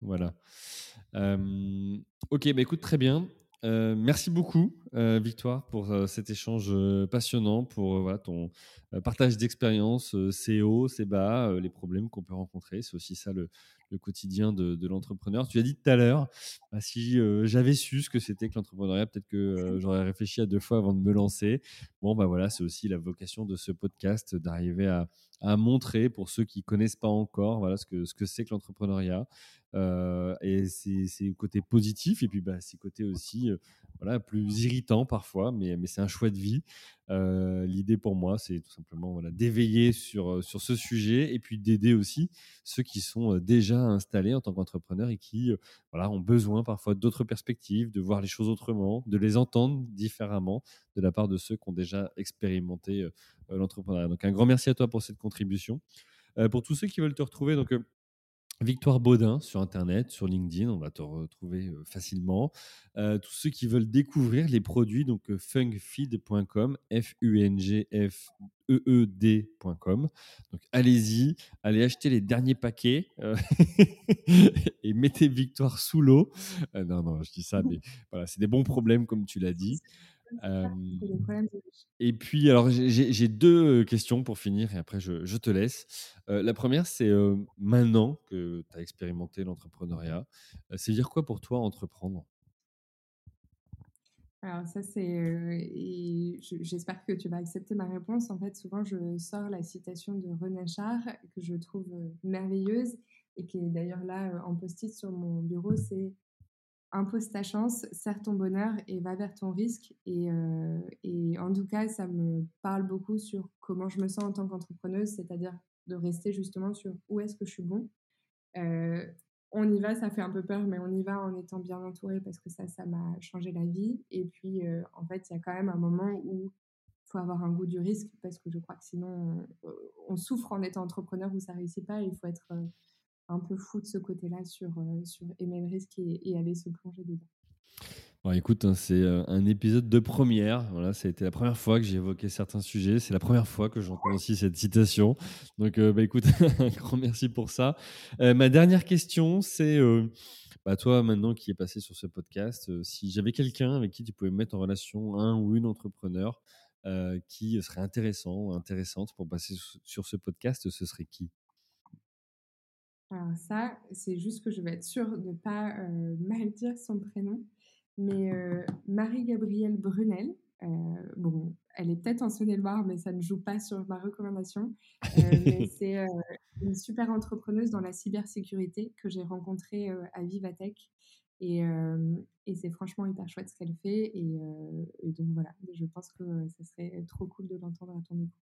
voilà. Euh, ok, bah écoute, très bien. Euh, merci beaucoup, euh, Victoire, pour cet échange passionnant, pour voilà, ton partage d'expérience, c'est haut, c'est bas, les problèmes qu'on peut rencontrer. C'est aussi ça le, le quotidien de, l'entrepreneur. Tu as dit tout à l'heure, bah, si j'avais su ce que c'était que l'entrepreneuriat, peut-être que j'aurais réfléchi à deux fois avant de me lancer. Bon, bah voilà, c'est aussi la vocation de ce podcast, d'arriver à, à montrer pour ceux qui connaissent pas encore voilà ce que ce que c'est que l'entrepreneuriat euh, et c'est le côté positif et puis bah, c'est côté aussi euh, voilà plus irritant parfois mais mais c'est un choix de vie euh, l'idée pour moi c'est tout simplement voilà d'éveiller sur sur ce sujet et puis d'aider aussi ceux qui sont déjà installés en tant qu'entrepreneurs et qui voilà ont besoin parfois d'autres perspectives de voir les choses autrement de les entendre différemment de la part de ceux qui ont déjà expérimenté euh, l'entrepreneuriat. Donc un grand merci à toi pour cette contribution. Euh, pour tous ceux qui veulent te retrouver, euh, Victoire Baudin sur Internet, sur LinkedIn, on va te retrouver facilement. tous ceux qui veulent découvrir les produits, donc funkfeed.com, F-U-N-G-F-E-E-D.com. Donc allez-y, allez acheter les derniers paquets et mettez Victoire sous l'eau. non, non, je dis ça, mais voilà, c'est des bons problèmes, comme tu l'as dit et puis, alors, j'ai deux questions pour finir et après, je, te laisse. la première, c'est maintenant que tu as expérimenté l'entrepreneuriat, c'est dire quoi pour toi entreprendre? Alors ça, c'est... j'espère que tu vas accepter ma réponse. En fait, souvent, je sors la citation de René Char, que je trouve merveilleuse, et qui est d'ailleurs là en post-it sur mon bureau, c'est impose ta chance, serre ton bonheur et va vers ton risque. Euh, et, en tout cas, ça me parle beaucoup sur comment je me sens en tant qu'entrepreneuse, c'est-à-dire de rester justement sur où est-ce que je suis bon. Euh, on y va, ça fait un peu peur, mais on y va en étant bien entouré parce que ça, ça m'a changé la vie. Et puis, euh, en fait, il y a quand même un moment où il faut avoir un goût du risque parce que je crois que sinon, on, souffre en étant entrepreneur où ça réussit pas. il faut être un peu fou de ce côté-là sur, euh, sur risque et, aller se plonger dedans. Bon, écoute, hein, c'est euh, un épisode de première. Voilà, ça a été la première fois que j'ai évoqué certains sujets. C'est la première fois que j'entends aussi cette citation. Donc, euh, bah, écoute, un grand merci pour ça. ma dernière question, c'est bah, toi, maintenant qui es passé sur ce podcast, si j'avais quelqu'un avec qui tu pouvais me mettre en relation, un ou une entrepreneur, qui serait intéressant, intéressante pour passer sur ce podcast, ce serait qui? Alors ça, c'est juste que je vais être sûre de ne pas euh, mal dire son prénom. Mais euh, Marie-Gabrielle Brunel, euh, bon, elle est peut-être en Saône-et-Loire, mais ça ne joue pas sur ma recommandation. mais c'est une super entrepreneuse dans la cybersécurité que j'ai rencontrée à Vivatech. Et, et c'est franchement hyper chouette ce qu'elle fait et, et donc voilà, je pense que ça serait trop cool de l'entendre à ton micro.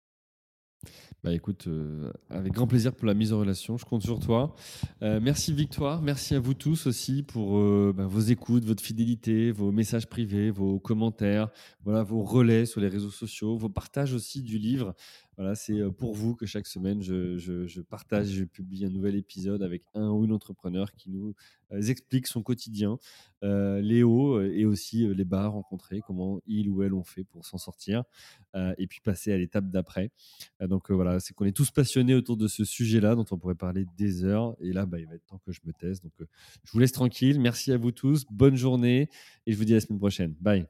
Bah écoute, euh, avec grand plaisir pour la mise en relation, je compte sur toi. Euh, merci Victoire, merci à vous tous aussi pour euh, bah, vos écoutes, votre fidélité, vos messages privés, vos commentaires, voilà, vos relais sur les réseaux sociaux, vos partages aussi du livre. Voilà, c'est pour vous que chaque semaine je, partage, je publie un nouvel épisode avec un ou une entrepreneur qui nous explique son quotidien, les hauts et aussi les bas rencontrés, comment il ou elle ont fait pour s'en sortir et puis passer à l'étape d'après. donc voilà, c'est qu'on est tous passionnés autour de ce sujet-là dont on pourrait parler des heures. Et là, bah, il va être temps que je me taise. Donc je vous laisse tranquille. Merci à vous tous. Bonne journée et je vous dis à la semaine prochaine. Bye.